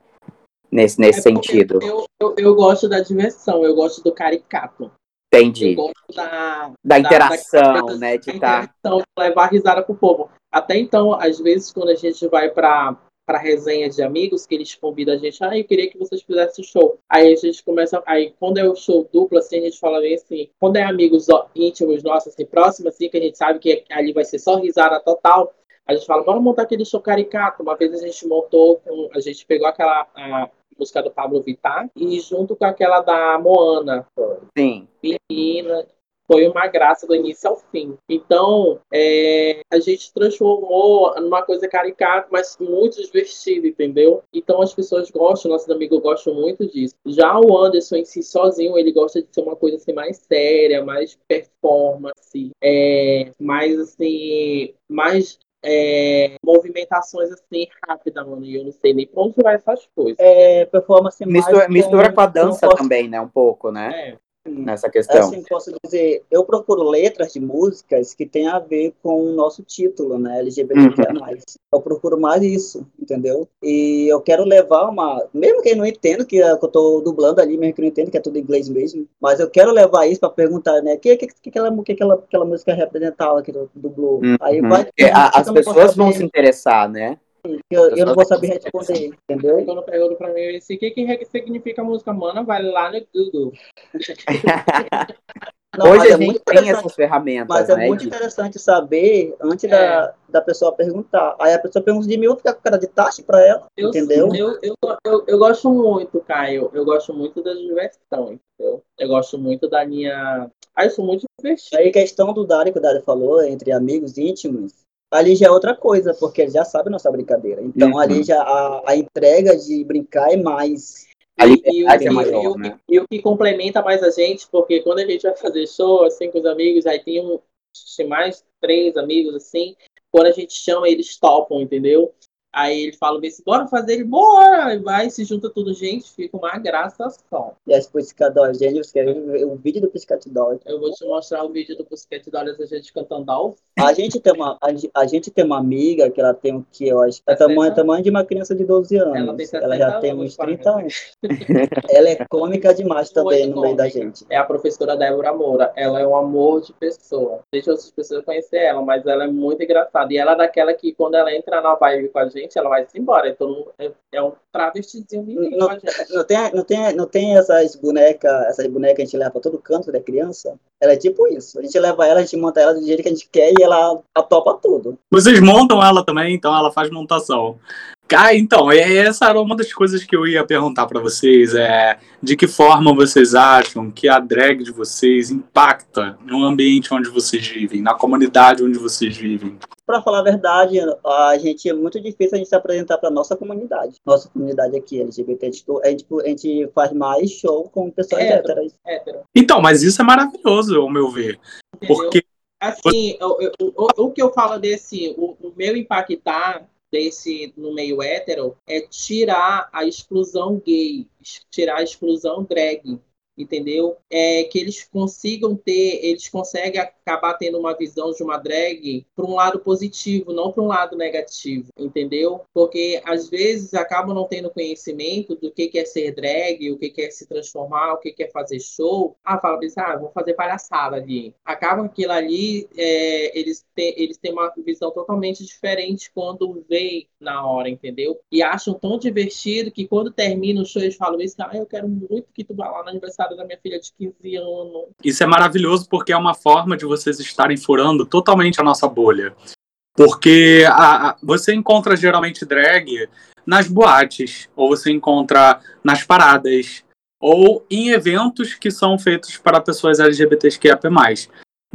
nesse, nesse É sentido? Eu, eu, eu gosto da diversão, eu gosto do caricato. Entendi. Eu gosto da, Da interação, da- né, de da tá... interação, de levar risada pro povo. Até então, às vezes, quando a gente vai pra, pra resenha de amigos, que eles convidam a gente, ah, eu queria que vocês fizessem show. Aí a gente começa, aí quando é o show duplo, assim, a gente fala bem assim, quando é amigos íntimos nossos, assim, próximos, assim, que a gente sabe que ali vai ser só risada total, a gente fala, bora montar aquele show caricato. Uma vez a gente montou, a gente pegou aquela a música do Pablo Vittar e junto com aquela da Moana, Sim. menina. Foi uma graça do início ao fim. Então, é, a gente transformou numa coisa caricata, mas muito divertida, entendeu? Então as pessoas gostam, nossos amigos gostam muito disso. Já o Anderson em si sozinho, ele gosta de ser uma coisa assim mais séria, mais performance, é, mais assim, mais é, movimentações assim rápidas, mano. E eu não sei nem pra onde vai essas coisas. é performance mais Mistura, mistura com a dança também, né, um pouco, né, É. nessa questão. Assim, posso dizer, eu procuro letras de músicas que tem a ver com o nosso título, né, LGBTQIA+. Eu procuro mais isso, entendeu? E eu quero levar uma, mesmo que eu não entendo que eu tô dublando ali, mesmo que eu não entendo que é tudo inglês mesmo, mas eu quero levar isso para perguntar, né, que que, que, aquela, que aquela, aquela música representava que dublou. Aí Uhum. vai Porque a- que as pessoas vão se interessar, né? Eu, eu não vou saber responder, entendeu? Quando perguntam pra mim assim, o que, que significa a música Mana, vai lá no Google. Não, Hoje a é gente tem interessante. essas ferramentas, Mas é né? muito interessante saber antes É. da, da pessoa perguntar. Aí a pessoa pergunta de mim, eu vou ficar com cara de taxa pra ela, Eu, entendeu? Eu, eu, eu, eu gosto muito, Caio. Eu gosto muito da diversão, entendeu? Eu gosto muito da minha. Ah, eu sou muito divertido. Aí questão do Dário, que o Dário falou, entre amigos íntimos, ali já é outra coisa, porque ele já sabe nossa brincadeira. Então Uhum. ali já a, a entrega de brincar é mais. A E- liberdade e, é maior, e o- né? e o que complementa mais a gente, porque quando a gente vai fazer show, assim, com os amigos, aí tem, um, mais três amigos, assim, quando a gente chama, eles topam, entendeu? Aí eles falam bem assim, bora fazer ele, bora! E vai, se junta tudo, gente, fica uma graça só. E as piscadores, gente, vocês querem ver o vídeo do piscador. Eu vou te mostrar o vídeo do Pusquete Dollars a gente cantando ao A gente tem uma, a, a gente tem uma amiga que ela tem o que eu acho que é 60? tamanho, tamanho de uma criança de 12 anos. Ela tem 60 já tem uns pai. 30 anos. ela é cômica demais também Muito no meio da cômica. gente. é a professora Débora Moura. Ela é um amor de pessoa. Deixa outras pessoas conhecer ela, mas ela é muito engraçada. E ela é daquela que, quando ela entra na vibe com a gente, ela vai se embora. Então é, é um travestizinho menino Não- gente. Não tem, não tem, não tem essas bonecas, essas bonecas que a gente leva pra todo canto da criança? Ela é tipo isso. A gente leva ela, a gente monta ela do jeito que a gente quer e ela atopa tudo. Vocês montam ela também, então ela faz montação. Ah, então, é- essa era uma das coisas que eu ia perguntar pra vocês, é de que forma vocês acham que a drag de vocês impacta no ambiente onde vocês vivem, na comunidade onde vocês vivem. Pra falar a verdade, a gente é muito difícil a gente se apresentar pra nossa comunidade. Nossa comunidade aqui, LGBT, a gente, a gente, a gente faz mais show com pessoas É, héteras. Hétero, Então, mas isso é maravilhoso, ao meu ver. entendeu? Porque Assim, eu- o, o que eu falo desse, o, o meu impactar desse no meio hétero é tirar a exclusão gay, tirar a exclusão drag, entendeu? É que eles consigam ter, eles conseguem acabar tendo uma visão de uma drag para um lado positivo, não para um lado negativo, entendeu? Porque às vezes acabam não tendo conhecimento do que é ser drag, o que é se transformar, o que é fazer show. Ah, fala assim, ah, vou fazer palhaçada ali. Acaba aquilo ali, é, eles, têm, eles têm uma visão totalmente diferente quando vê na hora, entendeu? E acham tão divertido que quando termina o show eles falam isso, ah, eu quero muito que tu vá lá no aniversário da minha filha de 15 anos. Isso é maravilhoso porque é uma forma de vocês estarem furando totalmente a nossa bolha. Porque a, a, você encontra geralmente drag nas boates, ou você encontra nas paradas, ou em eventos que são feitos para pessoas LGBTQIA+.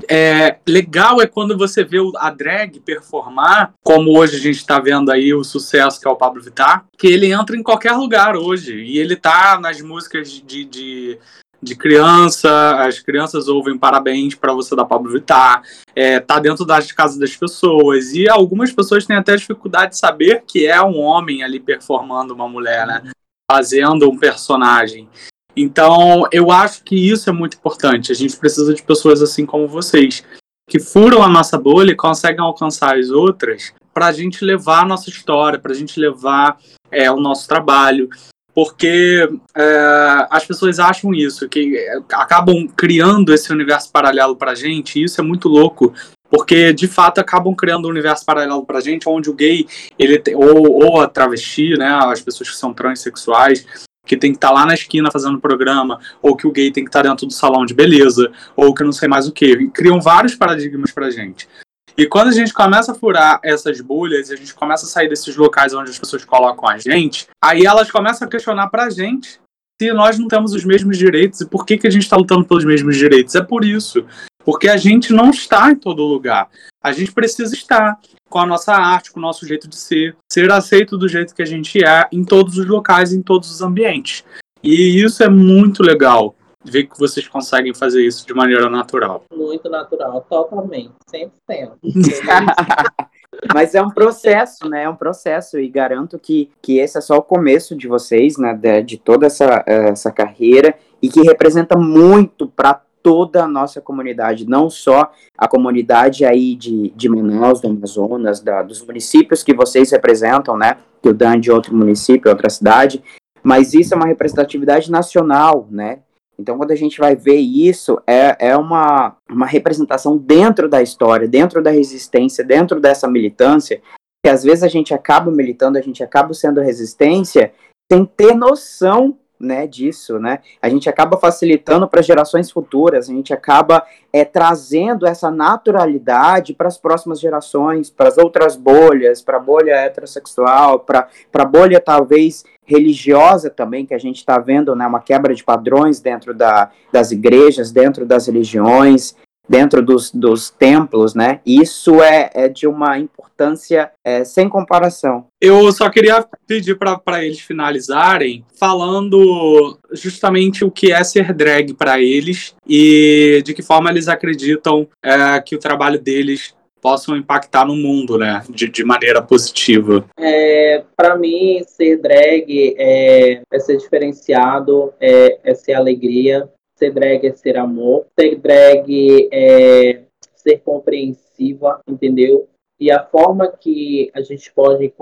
É, legal é quando você vê a drag performar, como hoje a gente está vendo aí o sucesso que é o Pablo Vittar, que ele entra em qualquer lugar hoje. E ele tá nas músicas de, de, de criança, as crianças ouvem parabéns para você da Pablo Vittar, é, tá dentro das casas das pessoas. E algumas pessoas têm até dificuldade de saber que é um homem ali performando uma mulher, né? Fazendo um personagem. Então, eu acho que isso é muito importante. A gente precisa de pessoas assim como vocês, que furam a nossa bolha e conseguem alcançar as outras para a gente levar a nossa história, para a gente levar é, o nosso trabalho. Porque é, as pessoas acham isso, que acabam criando esse universo paralelo para a gente, e isso é muito louco, porque de fato acabam criando um universo paralelo pra gente, onde o gay, ele tem, ou, ou a travesti, né, as pessoas que são transexuais, que tem que estar tá lá na esquina fazendo programa, ou que o gay tem que estar tá dentro do salão de beleza, ou que não sei mais o que. Criam vários paradigmas pra gente. E quando a gente começa a furar essas bolhas, a gente começa a sair desses locais onde as pessoas colocam a gente, aí elas começam a questionar pra gente se nós não temos os mesmos direitos e por que, que a gente está lutando pelos mesmos direitos. É por isso. Porque a gente não está em todo lugar. A gente precisa estar com a nossa arte, com o nosso jeito de ser, ser aceito do jeito que a gente é em todos os locais, em todos os ambientes. E isso é muito legal, ver que vocês conseguem fazer isso de maneira natural. Muito natural, totalmente, 100%. Mas é um processo, né? É um processo e garanto que, que esse é só o começo de vocês, né? De, de toda essa, essa carreira e que representa muito para toda a nossa comunidade, não só a comunidade aí de, de Manaus, do Amazonas, da, dos municípios que vocês representam, né? Que o Dan de outro município, outra cidade, mas isso é uma representatividade nacional, né? Então, quando a gente vai ver isso, é, é uma, uma representação dentro da história, dentro da resistência, dentro dessa militância, que às vezes a gente acaba militando, a gente acaba sendo resistência, sem ter noção né, disso, né? A gente acaba facilitando para gerações futuras, a gente acaba é, trazendo essa naturalidade para as próximas gerações, para as outras bolhas, para a bolha heterossexual, para a bolha talvez religiosa também, que a gente está vendo, né, uma quebra de padrões dentro da, das igrejas, dentro das religiões, dentro dos, dos templos, né? Isso é, é de uma importância é, sem comparação. Eu só queria pedir para eles finalizarem falando justamente o que é ser drag para eles e de que forma eles acreditam é, que o trabalho deles possam impactar no mundo, né, de, de maneira positiva. É, para mim, ser drag é, é ser diferenciado, é, é ser alegria, Ser drag é ser amor. Ser drag é ser compreensiva, entendeu? E a forma que a gente pode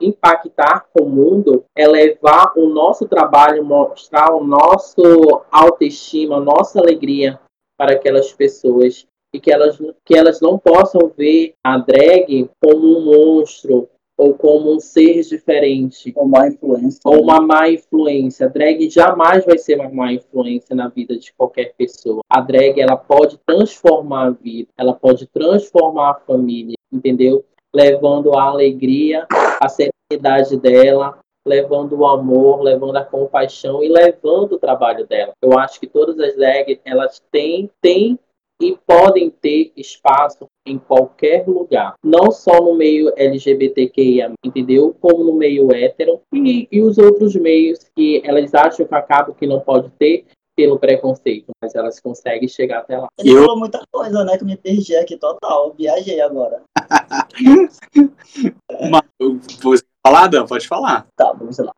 impactar o mundo é levar o nosso trabalho, mostrar o nosso autoestima, a nossa alegria para aquelas pessoas e que elas, que elas não possam ver a drag como um monstro, ou como um ser diferente. Ou má influência. Ou uma má influência. A drag jamais vai ser uma má influência na vida de qualquer pessoa. A drag, ela pode transformar a vida, ela pode transformar a família, entendeu? Levando a alegria, a serenidade dela, levando o amor, levando a compaixão e levando o trabalho dela. Eu acho que todas as drags, elas têm, têm e podem ter espaço em qualquer lugar, não só no meio LGBTQIA, entendeu? Como no meio hétero e, e os outros meios que elas acham que acabam que não pode ter pelo preconceito, mas elas conseguem chegar até lá. Ele eu... falou muita coisa, né? Que me perdi aqui total. Viajei agora. Falar, Dan? Pode falar. Tá, vamos lá.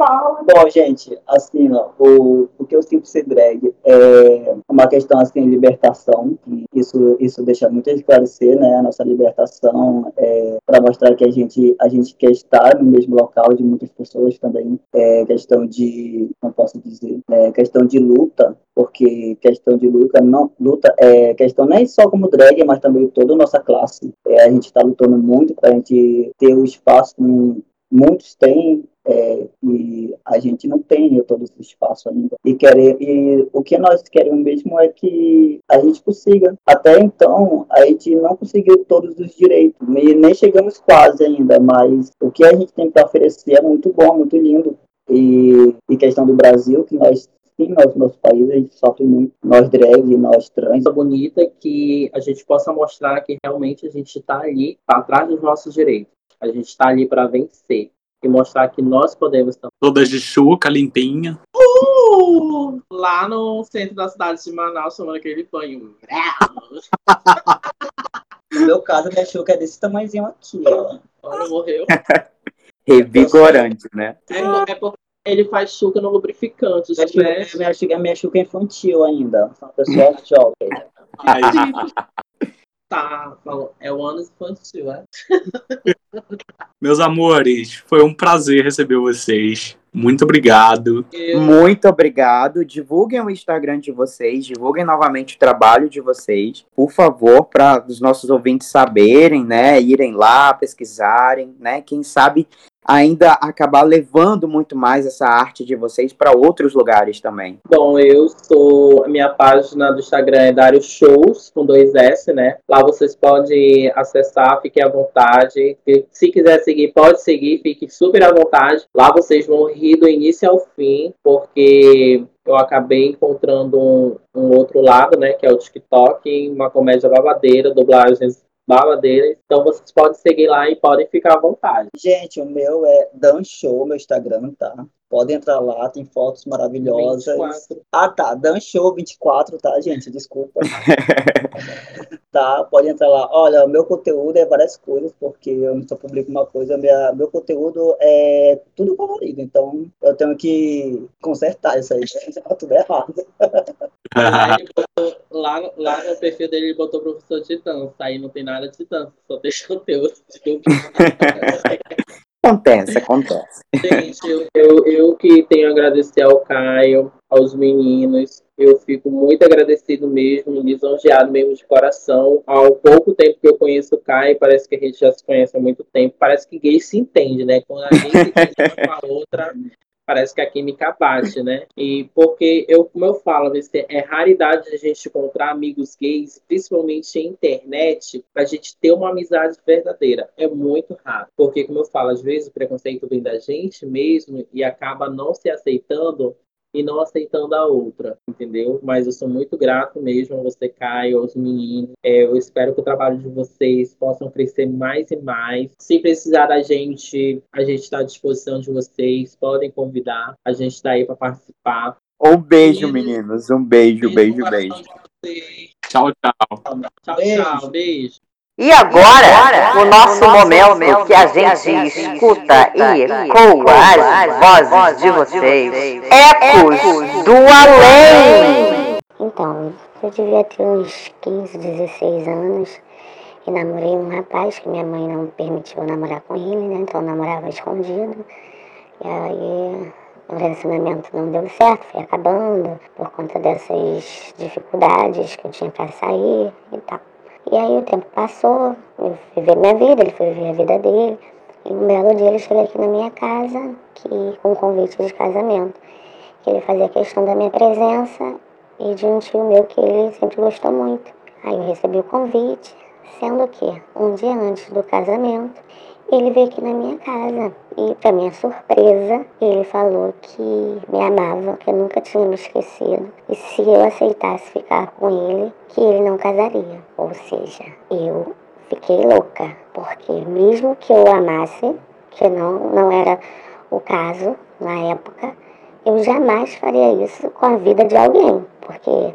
Bom, gente, assim, ó, o, o que eu sinto ser drag é uma questão, assim, de libertação. e Isso, isso deixa muito a esclarecer, né, a nossa libertação, é, para mostrar que a gente, a gente quer estar no mesmo local de muitas pessoas também. É questão de, não posso dizer, é questão de luta, porque questão de luta não luta é questão nem só como drag, mas também toda a nossa classe. É, a gente está lutando muito para a gente ter o espaço que muitos têm é, e a gente não tem todo esse espaço ainda. E, querer, e o que nós queremos mesmo é que a gente consiga. Até então, a gente não conseguiu todos os direitos, e nem chegamos quase ainda, mas o que a gente tem para oferecer é muito bom, muito lindo. E, e questão do Brasil, que nós sim, nós, nosso país, a gente sofre muito, nós drag, nós trans. coisa bonita que a gente possa mostrar que realmente a gente está ali para atrás dos nossos direitos. A gente está ali para vencer e mostrar que nós podemos também. Todas de chuca, limpinha. Uh! Lá no centro da cidade de Manaus, tomando aquele banho. No meu caso, minha chuca é desse tamanhozinho aqui, ó. Olha, morreu. Revigorante, né? É, é porque ele faz chuca no lubrificante. Se chuca, tivesse- minha, chuca, minha chuca é infantil ainda. Sou uma pessoa jovem. Tá. É o ano infantil, é? meus amores, foi um prazer receber vocês. Muito obrigado. Eu- Muito obrigado. Divulguem o Instagram de vocês, divulguem novamente o trabalho de vocês, por favor, para os nossos ouvintes saberem, né? Irem lá, pesquisarem, né? Quem sabe ainda acabar levando muito mais essa arte de vocês para outros lugares também. Bom, eu sou. A minha página do Instagram é Dário Shows, com dois S, né? Lá vocês podem acessar, fiquem à vontade. Se quiser seguir, pode seguir, fique super à vontade. Lá vocês vão rir do início ao fim, porque eu acabei encontrando um, um outro lado, né? Que é o TikTok, uma comédia babadeira, dublagens babadeiras. Então vocês podem seguir lá e podem ficar à vontade. Gente, o meu é Dan Show, meu Instagram, tá? Pode entrar lá, tem fotos maravilhosas. 24. Ah, tá. Dan Show 24, tá, gente? Desculpa. tá, pode entrar lá. Olha, o meu conteúdo é várias coisas, porque eu não só publico uma coisa. Minha, meu conteúdo é tudo colorido, então eu tenho que consertar isso aí. Tá tudo errado. Lá, botou- lá, no- lá no perfil dele ele botou professor de dança. Aí não tem nada de dança, só tem conteúdo de Acontece, acontece. Gente, eu, eu, eu que tenho a agradecer ao Caio, aos meninos. Eu fico muito agradecido mesmo, lisonjeado mesmo de coração. Ao pouco tempo que eu conheço o Caio, parece que a gente já se conhece há muito tempo. Parece que gay se entende, né? Quando a gente se entende com a outra, parece que a química bate, né? E porque eu, como eu falo, é raridade a gente encontrar amigos gays, principalmente em internet, pra gente ter uma amizade verdadeira. É muito raro. Porque, como eu falo, às vezes o preconceito vem da gente mesmo e acaba não se aceitando e não aceitando a outra, entendeu? Mas eu sou muito grato mesmo a você, Caio, aos meninos. É, eu espero que o trabalho de vocês possam crescer mais e mais. Se precisar da gente, a gente está à disposição de vocês. Podem convidar. A gente está aí para participar. Um beijo, Meninos. meninos. Um beijo, beijo, beijo. de vocês. Tchau, tchau. Tchau, Beijo. tchau. Beijo. E agora, o nosso momento que a gente escuta e ecoa as vozes de vocês. Ecos do Além! Então, eu devia ter uns 15, 16 anos e namorei um rapaz que minha mãe não permitiu namorar com ele, né? Então eu namorava escondido. E aí o relacionamento não deu certo, foi acabando por conta dessas dificuldades que eu tinha para sair e tal. E aí o tempo passou, eu ver minha vida, ele foi ver a vida dele. E um belo dia ele chegou aqui na minha casa que, com um convite de casamento. Ele fazia questão da minha presença e de um tio meu que ele sempre gostou muito. Aí eu recebi o convite, sendo que um dia antes do casamento, ele veio aqui na minha casa e, para minha surpresa, ele falou que me amava, que eu nunca tinha me esquecido e se eu aceitasse ficar com ele, que ele não casaria. Ou seja, eu fiquei louca, porque mesmo que eu amasse, que não, não era o caso na época, eu jamais faria isso com a vida de alguém, porque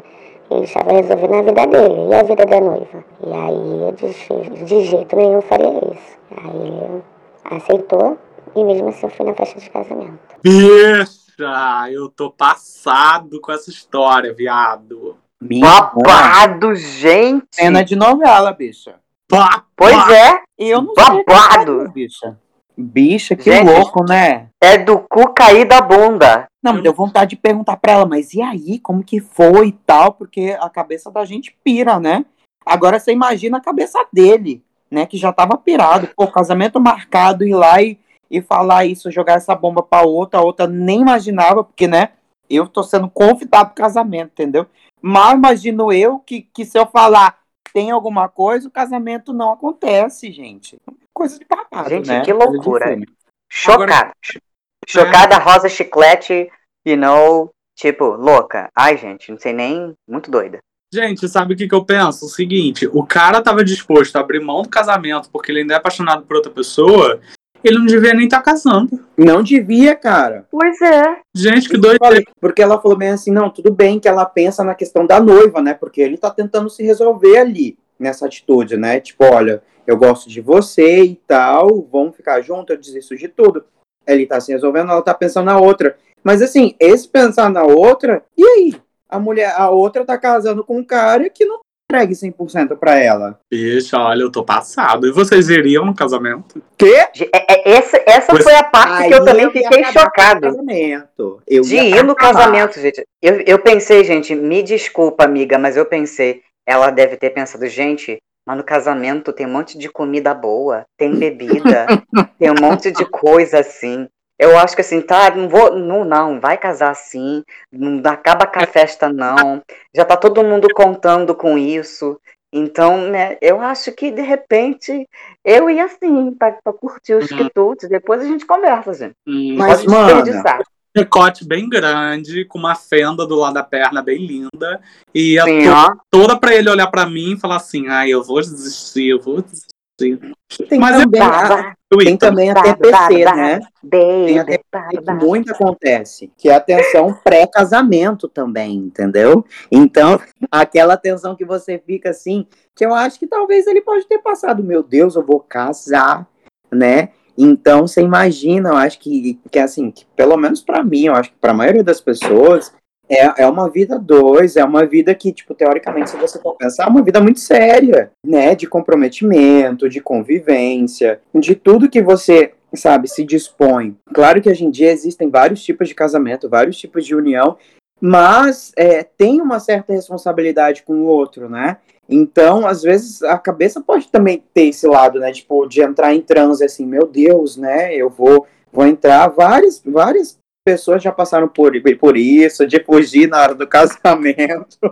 Ele estava resolvendo a vida dele e a vida da noiva. E aí eu disse, de jeito nenhum eu faria isso. Aí ele aceitou e mesmo assim eu fui na festa de casamento. Bicha, eu tô passado com essa história, viado. Minha Babado, gente! cena de novela, bicha. Pá, Pois é, Eu não sei. Babado. bicha. Bicha, que Gente. louco, né? é do cu cair da bunda. Não, me deu vontade de perguntar pra ela, mas e aí, como que foi e tal? Porque a cabeça da gente pira, né? Agora você imagina a cabeça dele, né? Que já tava pirado. Pô, casamento marcado, ir lá e, e falar isso, jogar essa bomba pra outra, a outra nem imaginava, porque, né? Eu tô sendo convidado pro casamento, entendeu? Mal imagino eu que, que se eu falar tem alguma coisa, o casamento não acontece, gente. Coisa de babado, Gente, né? que loucura. Chocada. Chocada, rosa chiclete, you know, tipo, louca. Ai, gente, não sei nem. Muito doida. Gente, sabe o que, que eu penso? O seguinte, o cara tava disposto a abrir mão do casamento porque ele ainda é apaixonado por outra pessoa, ele não devia nem estar casando. Não devia, cara. Pois é. Gente, que doido. porque ela falou bem assim, não, tudo bem que ela pensa na questão da noiva, né? Porque ele tá tentando se resolver ali, nessa atitude, né? Tipo, olha, eu gosto de você e tal, vamos ficar junto, eu desisto de tudo. Ele tá se resolvendo, ela tá pensando na outra. Mas assim, esse pensar na outra, e aí? A mulher, a outra tá casando com um cara que não entregue 100% pra ela. Bicha, olha, eu tô passado. E vocês iriam no casamento? Quê? É- é- essa essa Pois- foi a parte Aí que eu também ia fiquei chocado. Casamento. Eu De ir no casamento, gente. Eu, eu pensei, gente, me desculpa, amiga, mas eu pensei, ela deve ter pensado, gente, mas no casamento tem um monte de comida boa, tem bebida, tem um monte de coisa assim. Eu acho que assim, tá, não vou, não, não, vai casar assim, não acaba com a festa não, já tá todo mundo contando com isso. Então, né, eu acho que de repente eu ia assim, pra, pra curtir os Uhum. quitutes, depois a gente conversa, gente. Mas, Pode mana, desperdiçar. Decote bem grande, com uma fenda do lado da perna bem linda. E a Sim, to- toda pra ele olhar pra mim e falar assim: ai, eu vou desistir, eu vou desistir. tem Mas eu- também, Eu tem ia. também a TPC, né? Tem a TPC que muito acontece, que é a atenção pré-casamento também, entendeu? Então, aquela atenção que você fica assim, que eu acho que talvez ele pode ter passado, meu Deus, eu vou casar, né? Então, você imagina, eu acho que, que assim, que pelo menos pra mim, eu acho que pra maioria das pessoas, é, é uma vida dois, é uma vida que, tipo, teoricamente, se você for pensar, é uma vida muito séria, né? De comprometimento, de convivência, de tudo que você, sabe, se dispõe. Claro que hoje em dia existem vários tipos de casamento, vários tipos de união, mas é, tem uma certa responsabilidade com o outro, né? Então, às vezes, a cabeça pode também ter esse lado, né? Tipo, de entrar em transe, assim, meu Deus, né? Eu vou, vou entrar. Várias, várias pessoas já passaram por, por isso, de fugir na hora do casamento.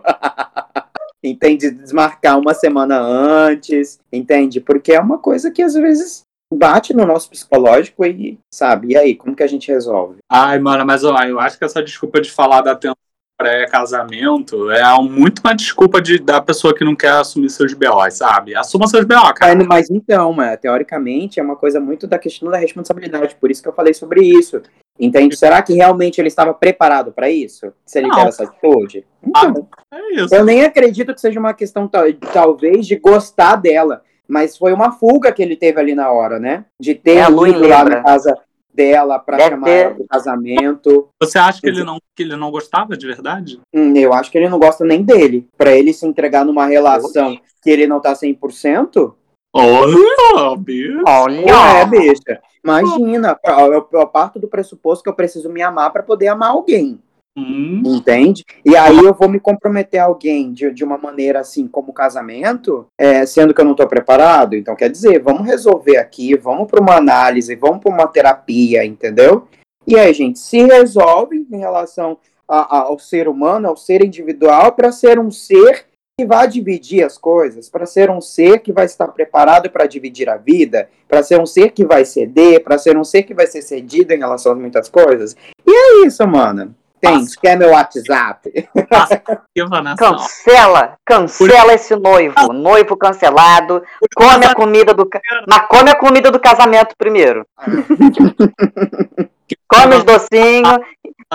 entende? Desmarcar uma semana antes, entende? Porque é uma coisa que às vezes bate no nosso psicológico e, sabe, e aí, como que a gente resolve? Ai, mano, mas ó, eu acho que essa desculpa de falar da atenção pré-casamento é muito uma desculpa de, da pessoa que não quer assumir seus BOs, sabe? Assuma seus BO, cara. Mas, mas então, mas, teoricamente, é uma coisa muito da questão da responsabilidade, por isso que eu falei sobre isso. Entende? Será que realmente ele estava preparado para isso? Se ele Não. teve essa atitude? Então, É isso. eu nem acredito que seja uma questão, tal- talvez, de gostar dela. Mas foi uma fuga que ele teve ali na hora, né? De ter É, ido lá na casa dela para chamar ela pro casamento. Você acha que ele, não, que ele não gostava de verdade? Hum, eu acho que ele não gosta nem dele. Para ele se entregar numa relação que ele não tá 100%, Olha, bicho. Olha, Não é, bicha. Imagina, eu, eu parto do pressuposto que eu preciso me amar para poder amar alguém, Hum, entende? E aí eu vou me comprometer a alguém de, de uma maneira assim, como casamento, é, sendo que eu não estou preparado. Então, quer dizer, vamos resolver aqui, vamos para uma análise, vamos para uma terapia, entendeu? E aí, gente, se resolve em relação a- a- ao ser humano, ao ser individual, para ser um ser que vai dividir as coisas, para ser um ser que vai estar preparado para dividir a vida, para ser um ser que vai ceder, para ser um ser que vai ser cedido em relação a muitas coisas. E é isso, mano. Tem, Nossa. quer meu WhatsApp? cancela, cancela esse noivo, noivo cancelado, come a comida do, mas come a comida do casamento primeiro. Come os docinhos,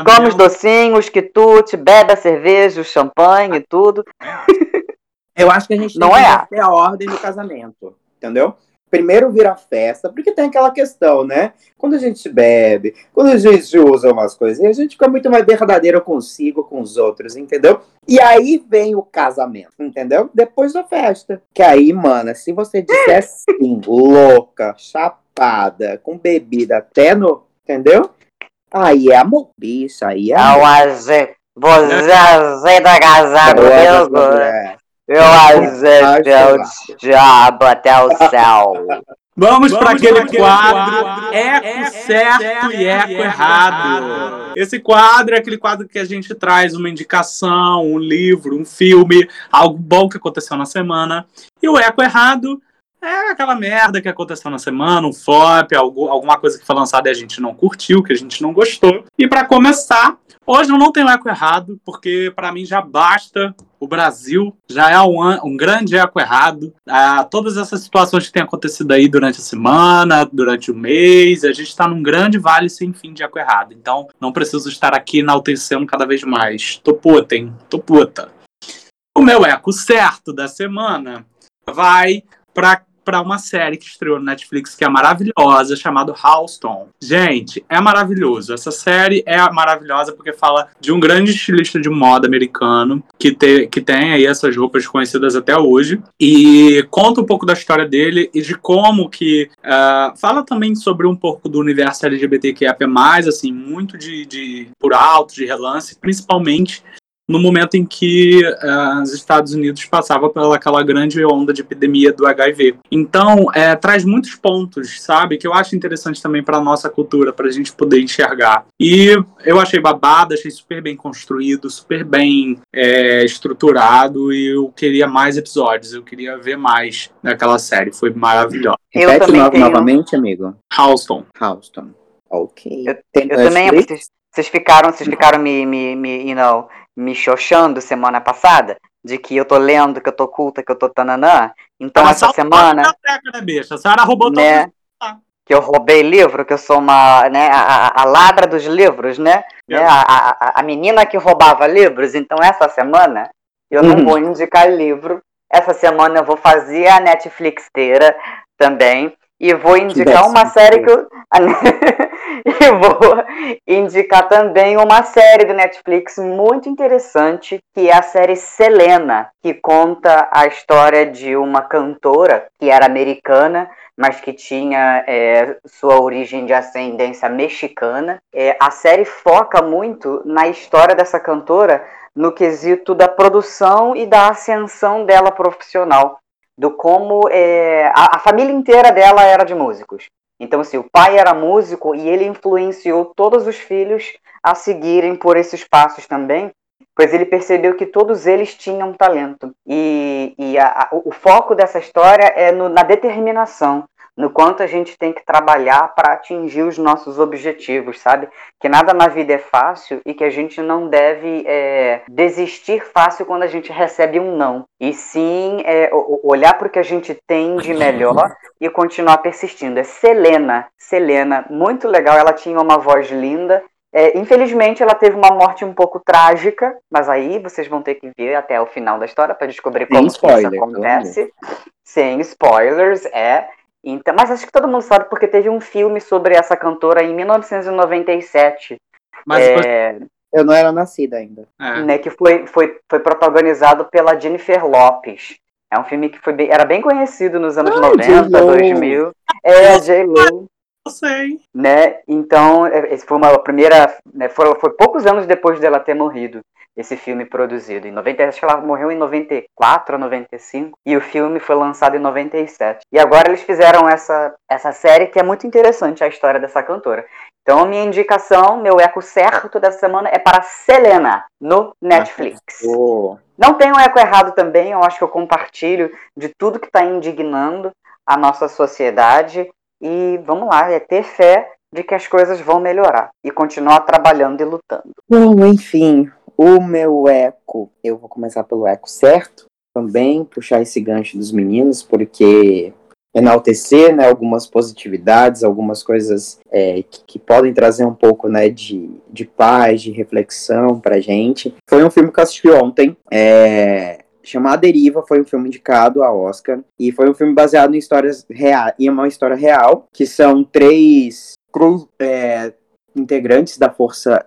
come os docinhos, quitute, bebe a cerveja, o champanhe e tudo. Eu acho que a gente tem Não que é? a ordem do casamento, entendeu? Primeiro vira festa, porque tem aquela questão, né? Quando a gente bebe, quando a gente usa umas coisas, a gente fica muito mais verdadeiro consigo, com os outros, entendeu? E aí vem o casamento, entendeu? Depois da festa. Que aí, mana, se você disser sim, louca, chapada, com bebida até no. Entendeu? Aí é amor, bicho, aí é É amor. azeite. Você aceita casar Agora, comigo? Eu Acho o diabo até o céu. Vamos para aquele quadro Eco certo e Eco errado. Esse quadro é aquele quadro que a gente traz uma indicação, um livro, um filme, algo bom que aconteceu na semana. E o Eco errado é aquela merda que aconteceu na semana, um flop, algo- alguma coisa que foi lançada e a gente não curtiu, que a gente não gostou. E para começar, hoje eu não tenho eco errado, porque para mim já basta o Brasil, já é um, um grande eco errado. Ah, todas essas situações que têm acontecido aí durante a semana, durante o mês, a gente está num grande vale sem fim de eco errado. Então não preciso estar aqui enaltecendo cada vez mais. Tô puta, hein? Tô puta. O meu eco certo da semana vai para para uma série que estreou no Netflix que é maravilhosa, chamada Houston. Gente, é maravilhoso. Essa série é maravilhosa porque fala de um grande estilista de moda americano que, te, que tem aí essas roupas conhecidas até hoje e conta um pouco da história dele e de como que ah, fala também sobre um pouco do universo LGBTQIA+, assim, muito de, de por alto, de relance, principalmente no momento em que ah, os Estados Unidos passavam pela aquela grande onda de epidemia do HIV. Então, é, traz muitos pontos, sabe, que eu acho interessante também para nossa cultura, para a gente poder enxergar. E eu achei babado, achei super bem construído, super bem é, estruturado, e eu queria mais episódios, eu queria ver mais daquela série, foi maravilhosa. Eu Repete também no- tenho- novamente, amigo. Houston. Houston. Ok. Eu- Eu também, vocês, vocês ficaram, vocês ficaram me, me, me, you know, me xoxando semana passada, de que eu tô lendo, que eu tô culta, que eu tô tananã. Então essa semana, né, bicha? A senhora roubou todo né, que eu roubei livro, que eu sou uma, né, a, a- ladra dos livros, né, É. né, a, a, a menina que roubava livros. Então essa semana eu não Uhum. vou indicar livro. Essa semana eu vou fazer a Netflixteira também. E vou indicar uma série que eu. e vou indicar também uma série do Netflix muito interessante, que é a série Selena, que conta a história de uma cantora que era americana, mas que tinha é, sua origem de ascendência mexicana. É, a série foca muito na história dessa cantora no quesito da produção e da ascensão dela profissional, do como é, a, a família inteira dela era de músicos. Então, assim, o pai era músico e ele influenciou todos os filhos a seguirem por esses passos também, pois ele percebeu que todos eles tinham talento. E, e a- a- o foco dessa história é no- na determinação, no quanto a gente tem que trabalhar para atingir os nossos objetivos, sabe? Que nada na vida é fácil e que a gente não deve é, desistir fácil quando a gente recebe um não. E sim é, olhar para o que a gente tem de melhor e continuar persistindo. É Selena, Selena, muito legal. Ela tinha uma voz linda. É, infelizmente, ela teve uma morte um pouco trágica, mas aí vocês vão ter que ver até o final da história para descobrir Sem como que spoiler, isso acontece. Sem spoilers, é. Então, mas acho que todo mundo sabe porque teve um filme sobre essa cantora em 1997, Mas é, Eu não era nascida ainda. é. né, que foi, foi, foi protagonizado pela Jennifer Lopes. É um filme que foi bem- era bem conhecido nos anos Ah, 90, J.Lo. 2000. É, a J-Lo sei. né? Então, é, esse foi uma primeira, né, foi, foi poucos anos depois dela ter morrido esse filme produzido. Em 90, acho que ela morreu em 94 ou 95 e o filme foi lançado em 97. E agora eles fizeram essa essa série que é muito interessante a história dessa cantora. Então, a minha indicação, meu eco certo dessa semana é para Selena no Netflix. Oh, Não tem um eco errado também, eu acho que eu compartilho de tudo que está indignando a nossa sociedade. E vamos lá, é ter fé de que as coisas vão melhorar e continuar trabalhando e lutando. Bom, enfim, o meu eco, eu vou começar pelo eco certo, também puxar esse gancho dos meninos, porque enaltecer né, algumas positividades, algumas coisas é, que, que, podem trazer um pouco né, de, de paz, de reflexão pra gente. Foi um filme que eu assisti ontem. É, chamado Deriva, foi um filme indicado a Oscar e foi um filme baseado em histórias reais, em uma história real, que são três é, integrantes da força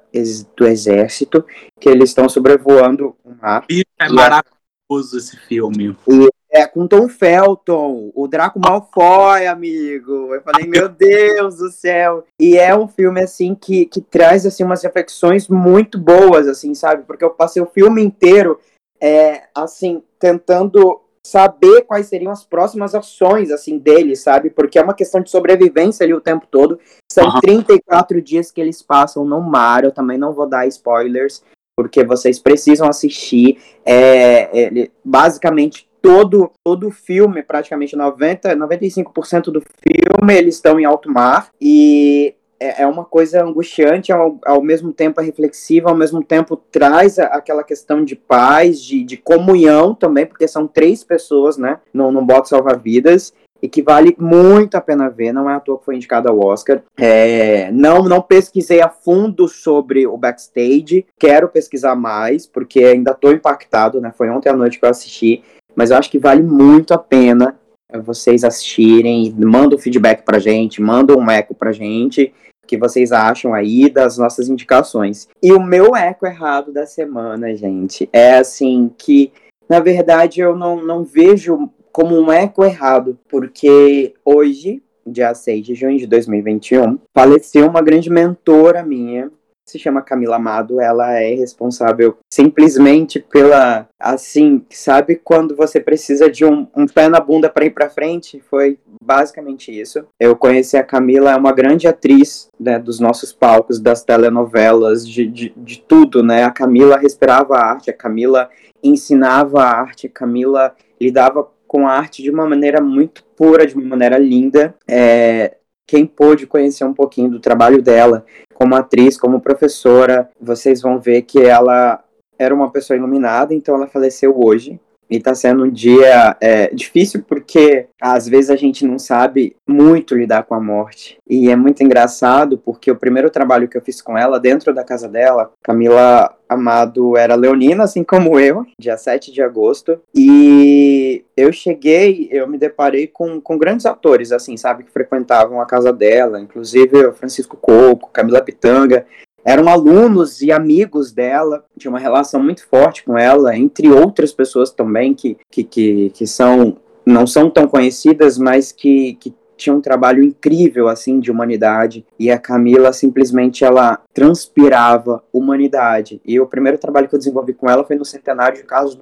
do exército que eles estão sobrevoando o mar. É maravilhoso esse filme. E é com Tom Felton, o Draco Malfoy, amigo. Eu falei, meu Deus do céu. E é um filme, assim, que, que traz, assim, umas reflexões muito boas, assim, sabe? Porque eu passei o filme inteiro, é, assim, tentando saber quais seriam as próximas ações, assim, dele, sabe? Porque é uma questão de sobrevivência ali o tempo todo. São uhum. 34 dias que eles passam no mar. Eu também não vou dar spoilers, porque vocês precisam assistir. É, é, basicamente, todo todo o filme, praticamente 90, 95% do filme, eles estão em alto mar e é, é uma coisa angustiante, ao, ao mesmo tempo é reflexiva, ao mesmo tempo traz a, aquela questão de paz, de, de comunhão também, porque são três pessoas, né, no, no bote salva-vidas, e que vale muito a pena ver, não é à toa que foi indicado ao Oscar. É, não, não pesquisei a fundo sobre o backstage, quero pesquisar mais, porque ainda estou impactado, né? Foi ontem à noite que eu assisti. Mas eu acho que vale muito a pena vocês assistirem, mandam feedback pra gente, mandam um eco pra gente, que vocês acham aí das nossas indicações. E o meu eco errado da semana, gente, é assim que, na verdade, eu não, não vejo como um eco errado, porque hoje, dia 6 de junho de 2021, faleceu uma grande mentora minha, se chama Camila Amado, ela é responsável simplesmente pela, assim, sabe quando você precisa de um, um pé na bunda para ir para frente? Foi basicamente isso. Eu conheci a Camila, é uma grande atriz né, dos nossos palcos, das telenovelas, de, de, de tudo, né? A Camila respirava a arte, a Camila ensinava a arte, a Camila lidava com a arte de uma maneira muito pura, de uma maneira linda. É, quem pôde conhecer um pouquinho do trabalho dela como atriz, como professora, vocês vão ver que ela era uma pessoa iluminada, então ela faleceu hoje. E tá sendo um dia é, difícil porque às vezes a gente não sabe muito lidar com a morte. E é muito engraçado porque o primeiro trabalho que eu fiz com ela, dentro da casa dela, Camila Amado era leonina, assim como eu, dia 7 de agosto. E eu cheguei, eu me deparei com, com grandes atores, assim, sabe, que frequentavam a casa dela, inclusive o Francisco Coco, Camila Pitanga eram alunos e amigos dela, tinha uma relação muito forte com ela, entre outras pessoas também que, que, que, que são não são tão conhecidas, mas que, que tinha um trabalho incrível assim de humanidade. E a Camila simplesmente ela transpirava humanidade. E o primeiro trabalho que eu desenvolvi com ela foi no centenário de Carlos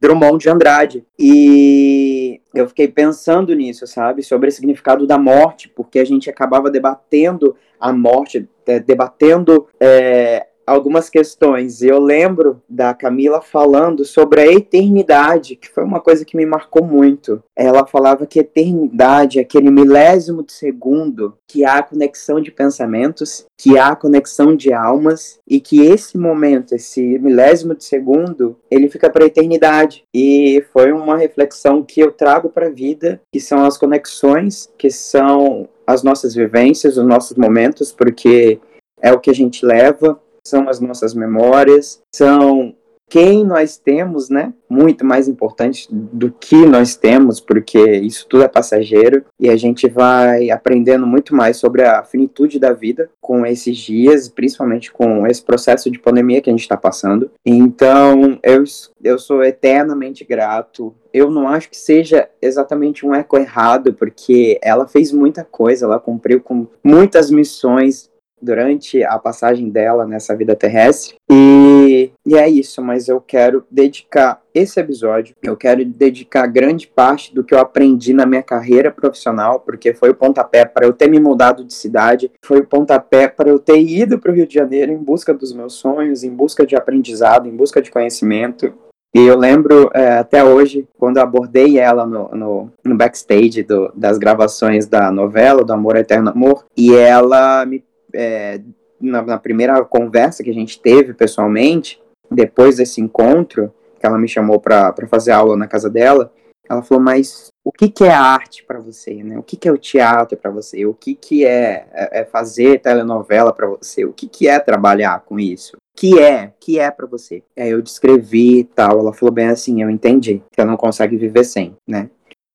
Drummond de Andrade. E eu fiquei pensando nisso sabe sobre o significado da morte porque a gente acabava debatendo a morte, é, debatendo é, algumas questões. Eu lembro da Camila falando sobre a eternidade, que foi uma coisa que me marcou muito. Ela falava que eternidade é aquele milésimo de segundo que há conexão de pensamentos, que há conexão de almas e que esse momento, esse milésimo de segundo, ele fica para a eternidade. E foi uma reflexão que eu trago para a vida, que são as conexões, que são as nossas vivências, os nossos momentos, porque é o que a gente leva, são as nossas memórias, são quem nós temos, né? Muito mais importante do que nós temos, porque isso tudo é passageiro e a gente vai aprendendo muito mais sobre a finitude da vida com esses dias, principalmente com esse processo de pandemia que a gente está passando. Então, eu, eu sou eternamente grato. Eu não acho que seja exatamente um eco errado, porque ela fez muita coisa, ela cumpriu com muitas missões durante a passagem dela nessa vida terrestre. E, e é isso, mas eu quero dedicar esse episódio, eu quero dedicar grande parte do que eu aprendi na minha carreira profissional, porque foi o pontapé para eu ter me mudado de cidade, foi o pontapé para eu ter ido para o Rio de Janeiro em busca dos meus sonhos, em busca de aprendizado, em busca de conhecimento. E eu lembro é, até hoje, quando eu abordei ela no, no, no backstage do, das gravações da novela, do Amor Eterno Amor, e ela me é, na, na, primeira conversa que a gente teve pessoalmente, depois desse encontro, que ela me chamou para fazer aula na casa dela, Ela falou, mas o que, que é arte para você, né? O que, que é o teatro para você? O que, que é, é, é fazer telenovela para você? O que, que é trabalhar com isso? que é, que é para você. Aí eu descrevi e tal, ela falou bem assim, eu entendi, que ela não consegue viver sem, né?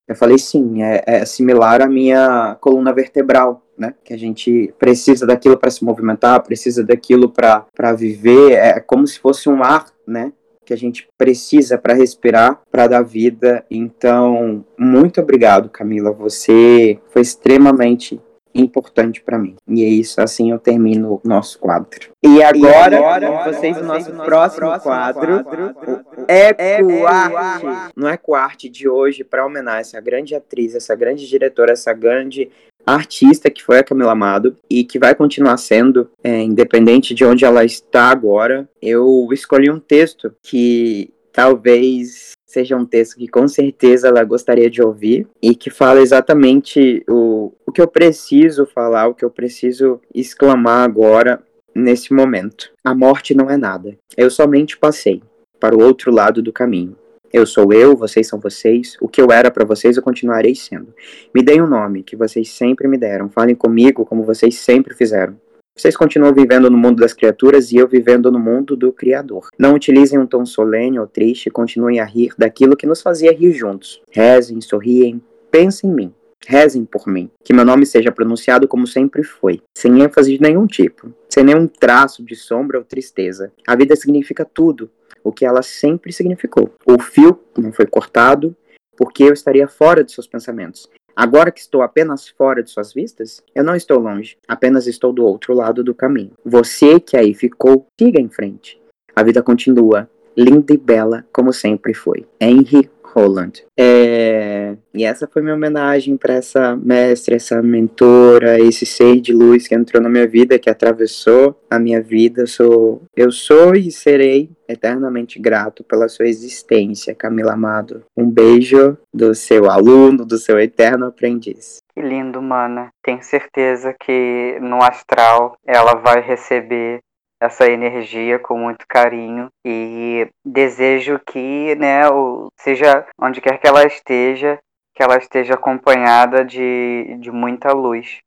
Eu falei sim, é, é similar à minha coluna vertebral, né? Que a gente precisa daquilo para se movimentar, precisa daquilo para viver, é como se fosse um ar, né? Que a gente precisa para respirar, para dar vida. Então, muito obrigado, Camila. Você foi extremamente importante para mim. E é isso, assim eu termino o nosso quadro. E agora, e agora vocês, o nosso próximo, próximo quadro, quadro, é Ecoarte. No Ecoarte de hoje, para homenagear essa grande atriz, essa grande diretora, essa grande artista que foi a Camila Amado e que vai continuar sendo, é, independente de onde ela está agora, eu escolhi um texto que talvez seja um texto que com certeza ela gostaria de ouvir e que fala exatamente o, o que eu preciso falar, o que eu preciso exclamar agora nesse momento. A morte não é nada. Eu somente passei para o outro lado do caminho. Eu sou eu, vocês são vocês. O que eu era para vocês, eu continuarei sendo. Me deem um nome que vocês sempre me deram. Falem comigo como vocês sempre fizeram. Vocês continuam vivendo no mundo das criaturas e eu vivendo no mundo do Criador. Não utilizem um tom solene ou triste, continuem a rir daquilo que nos fazia rir juntos. Rezem, sorriem, pensem em mim. Rezem por mim, que meu nome seja pronunciado como sempre foi, sem ênfase de nenhum tipo, sem nenhum traço de sombra ou tristeza. A vida significa tudo, o que ela sempre significou. O fio não foi cortado, porque eu estaria fora de seus pensamentos. Agora que estou apenas fora de suas vistas, eu não estou longe, apenas estou do outro lado do caminho. Você que aí ficou, siga em frente. A vida continua, linda e bela como sempre foi. Henry Holland. É... E essa foi minha homenagem para essa mestre, essa mentora, esse ser de luz que entrou na minha vida, que atravessou a minha vida. Sou, eu sou e serei eternamente grato pela sua existência, Camila Amado. Um beijo do seu aluno, do seu eterno aprendiz. Que lindo, mana. Tenho certeza que no astral ela vai receber essa energia com muito carinho e desejo que, né, seja onde quer que ela esteja, que ela esteja acompanhada de, de muita luz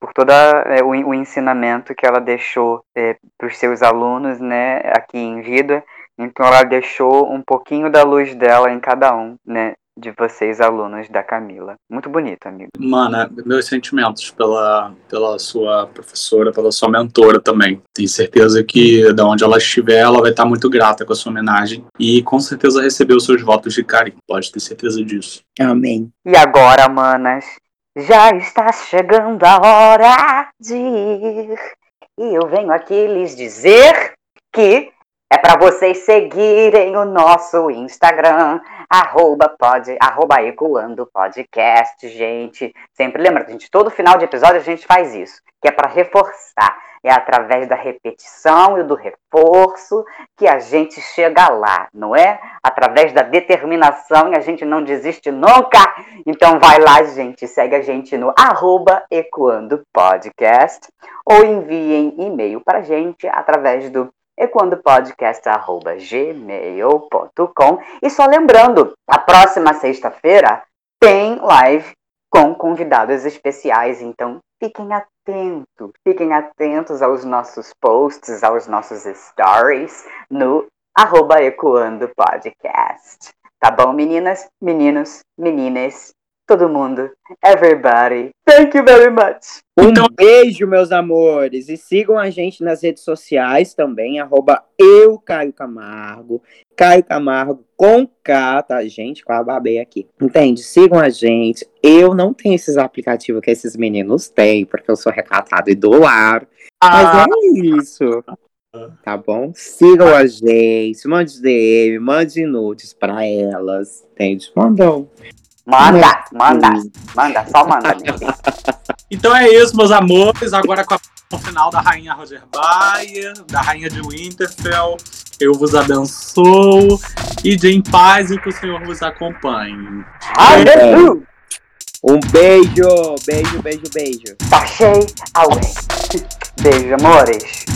por todo é, o, o, ensinamento que ela deixou é, para os seus alunos, né, aqui em vida. Então ela deixou um pouquinho da luz dela em cada um, né, de vocês, alunos da Camila. Muito bonito, amigo. Mana, meus sentimentos pela, pela sua professora, pela sua mentora também. Tenho certeza que, de onde ela estiver, ela vai estar muito grata com a sua homenagem e com certeza recebeu seus votos de carinho. Pode ter certeza disso. Amém. E agora, manas, já está chegando a hora de ir. E eu venho aqui lhes dizer que é para vocês seguirem o nosso Instagram, arroba, pode, arroba Ecoando Podcast, gente. Sempre lembra, gente, todo final de episódio a gente faz isso, que é para reforçar. É através da repetição e do reforço que a gente chega lá, não é? Através da determinação e a gente não desiste nunca. Então vai lá, gente, segue a gente no arroba Ecoando Podcast ou enviem e-mail para gente através do equandopodcast.gmail.com E só lembrando, a próxima sexta-feira tem live com convidados especiais, então fiquem atentos, fiquem atentos aos nossos posts, aos nossos stories no arroba Ecoando Podcast. Tá bom, meninas, meninos, meninas? Todo mundo. Everybody. Thank you very much. Um então... beijo, meus amores. E sigam a gente nas redes sociais também, arroba eu, Caio Camargo. Caio Camargo com K, tá, gente? Com a babei aqui. Entende? Sigam a gente. Eu não tenho esses aplicativos que esses meninos têm, porque eu sou recatado e do lar. Ah. Mas é isso. Tá bom? Sigam a gente, mande DM, mande nudes pra elas. Entende? Mandam. Manda, manda, manda, só manda. então é isso, meus amores. Agora com a final da Rainha Roger Bayer, da Rainha de Winterfell. Eu vos abençoo e de em paz e que o Senhor vos acompanhe. Aleluia! Um beijo, beijo, beijo, beijo. Cheio, away. Beijo, amores.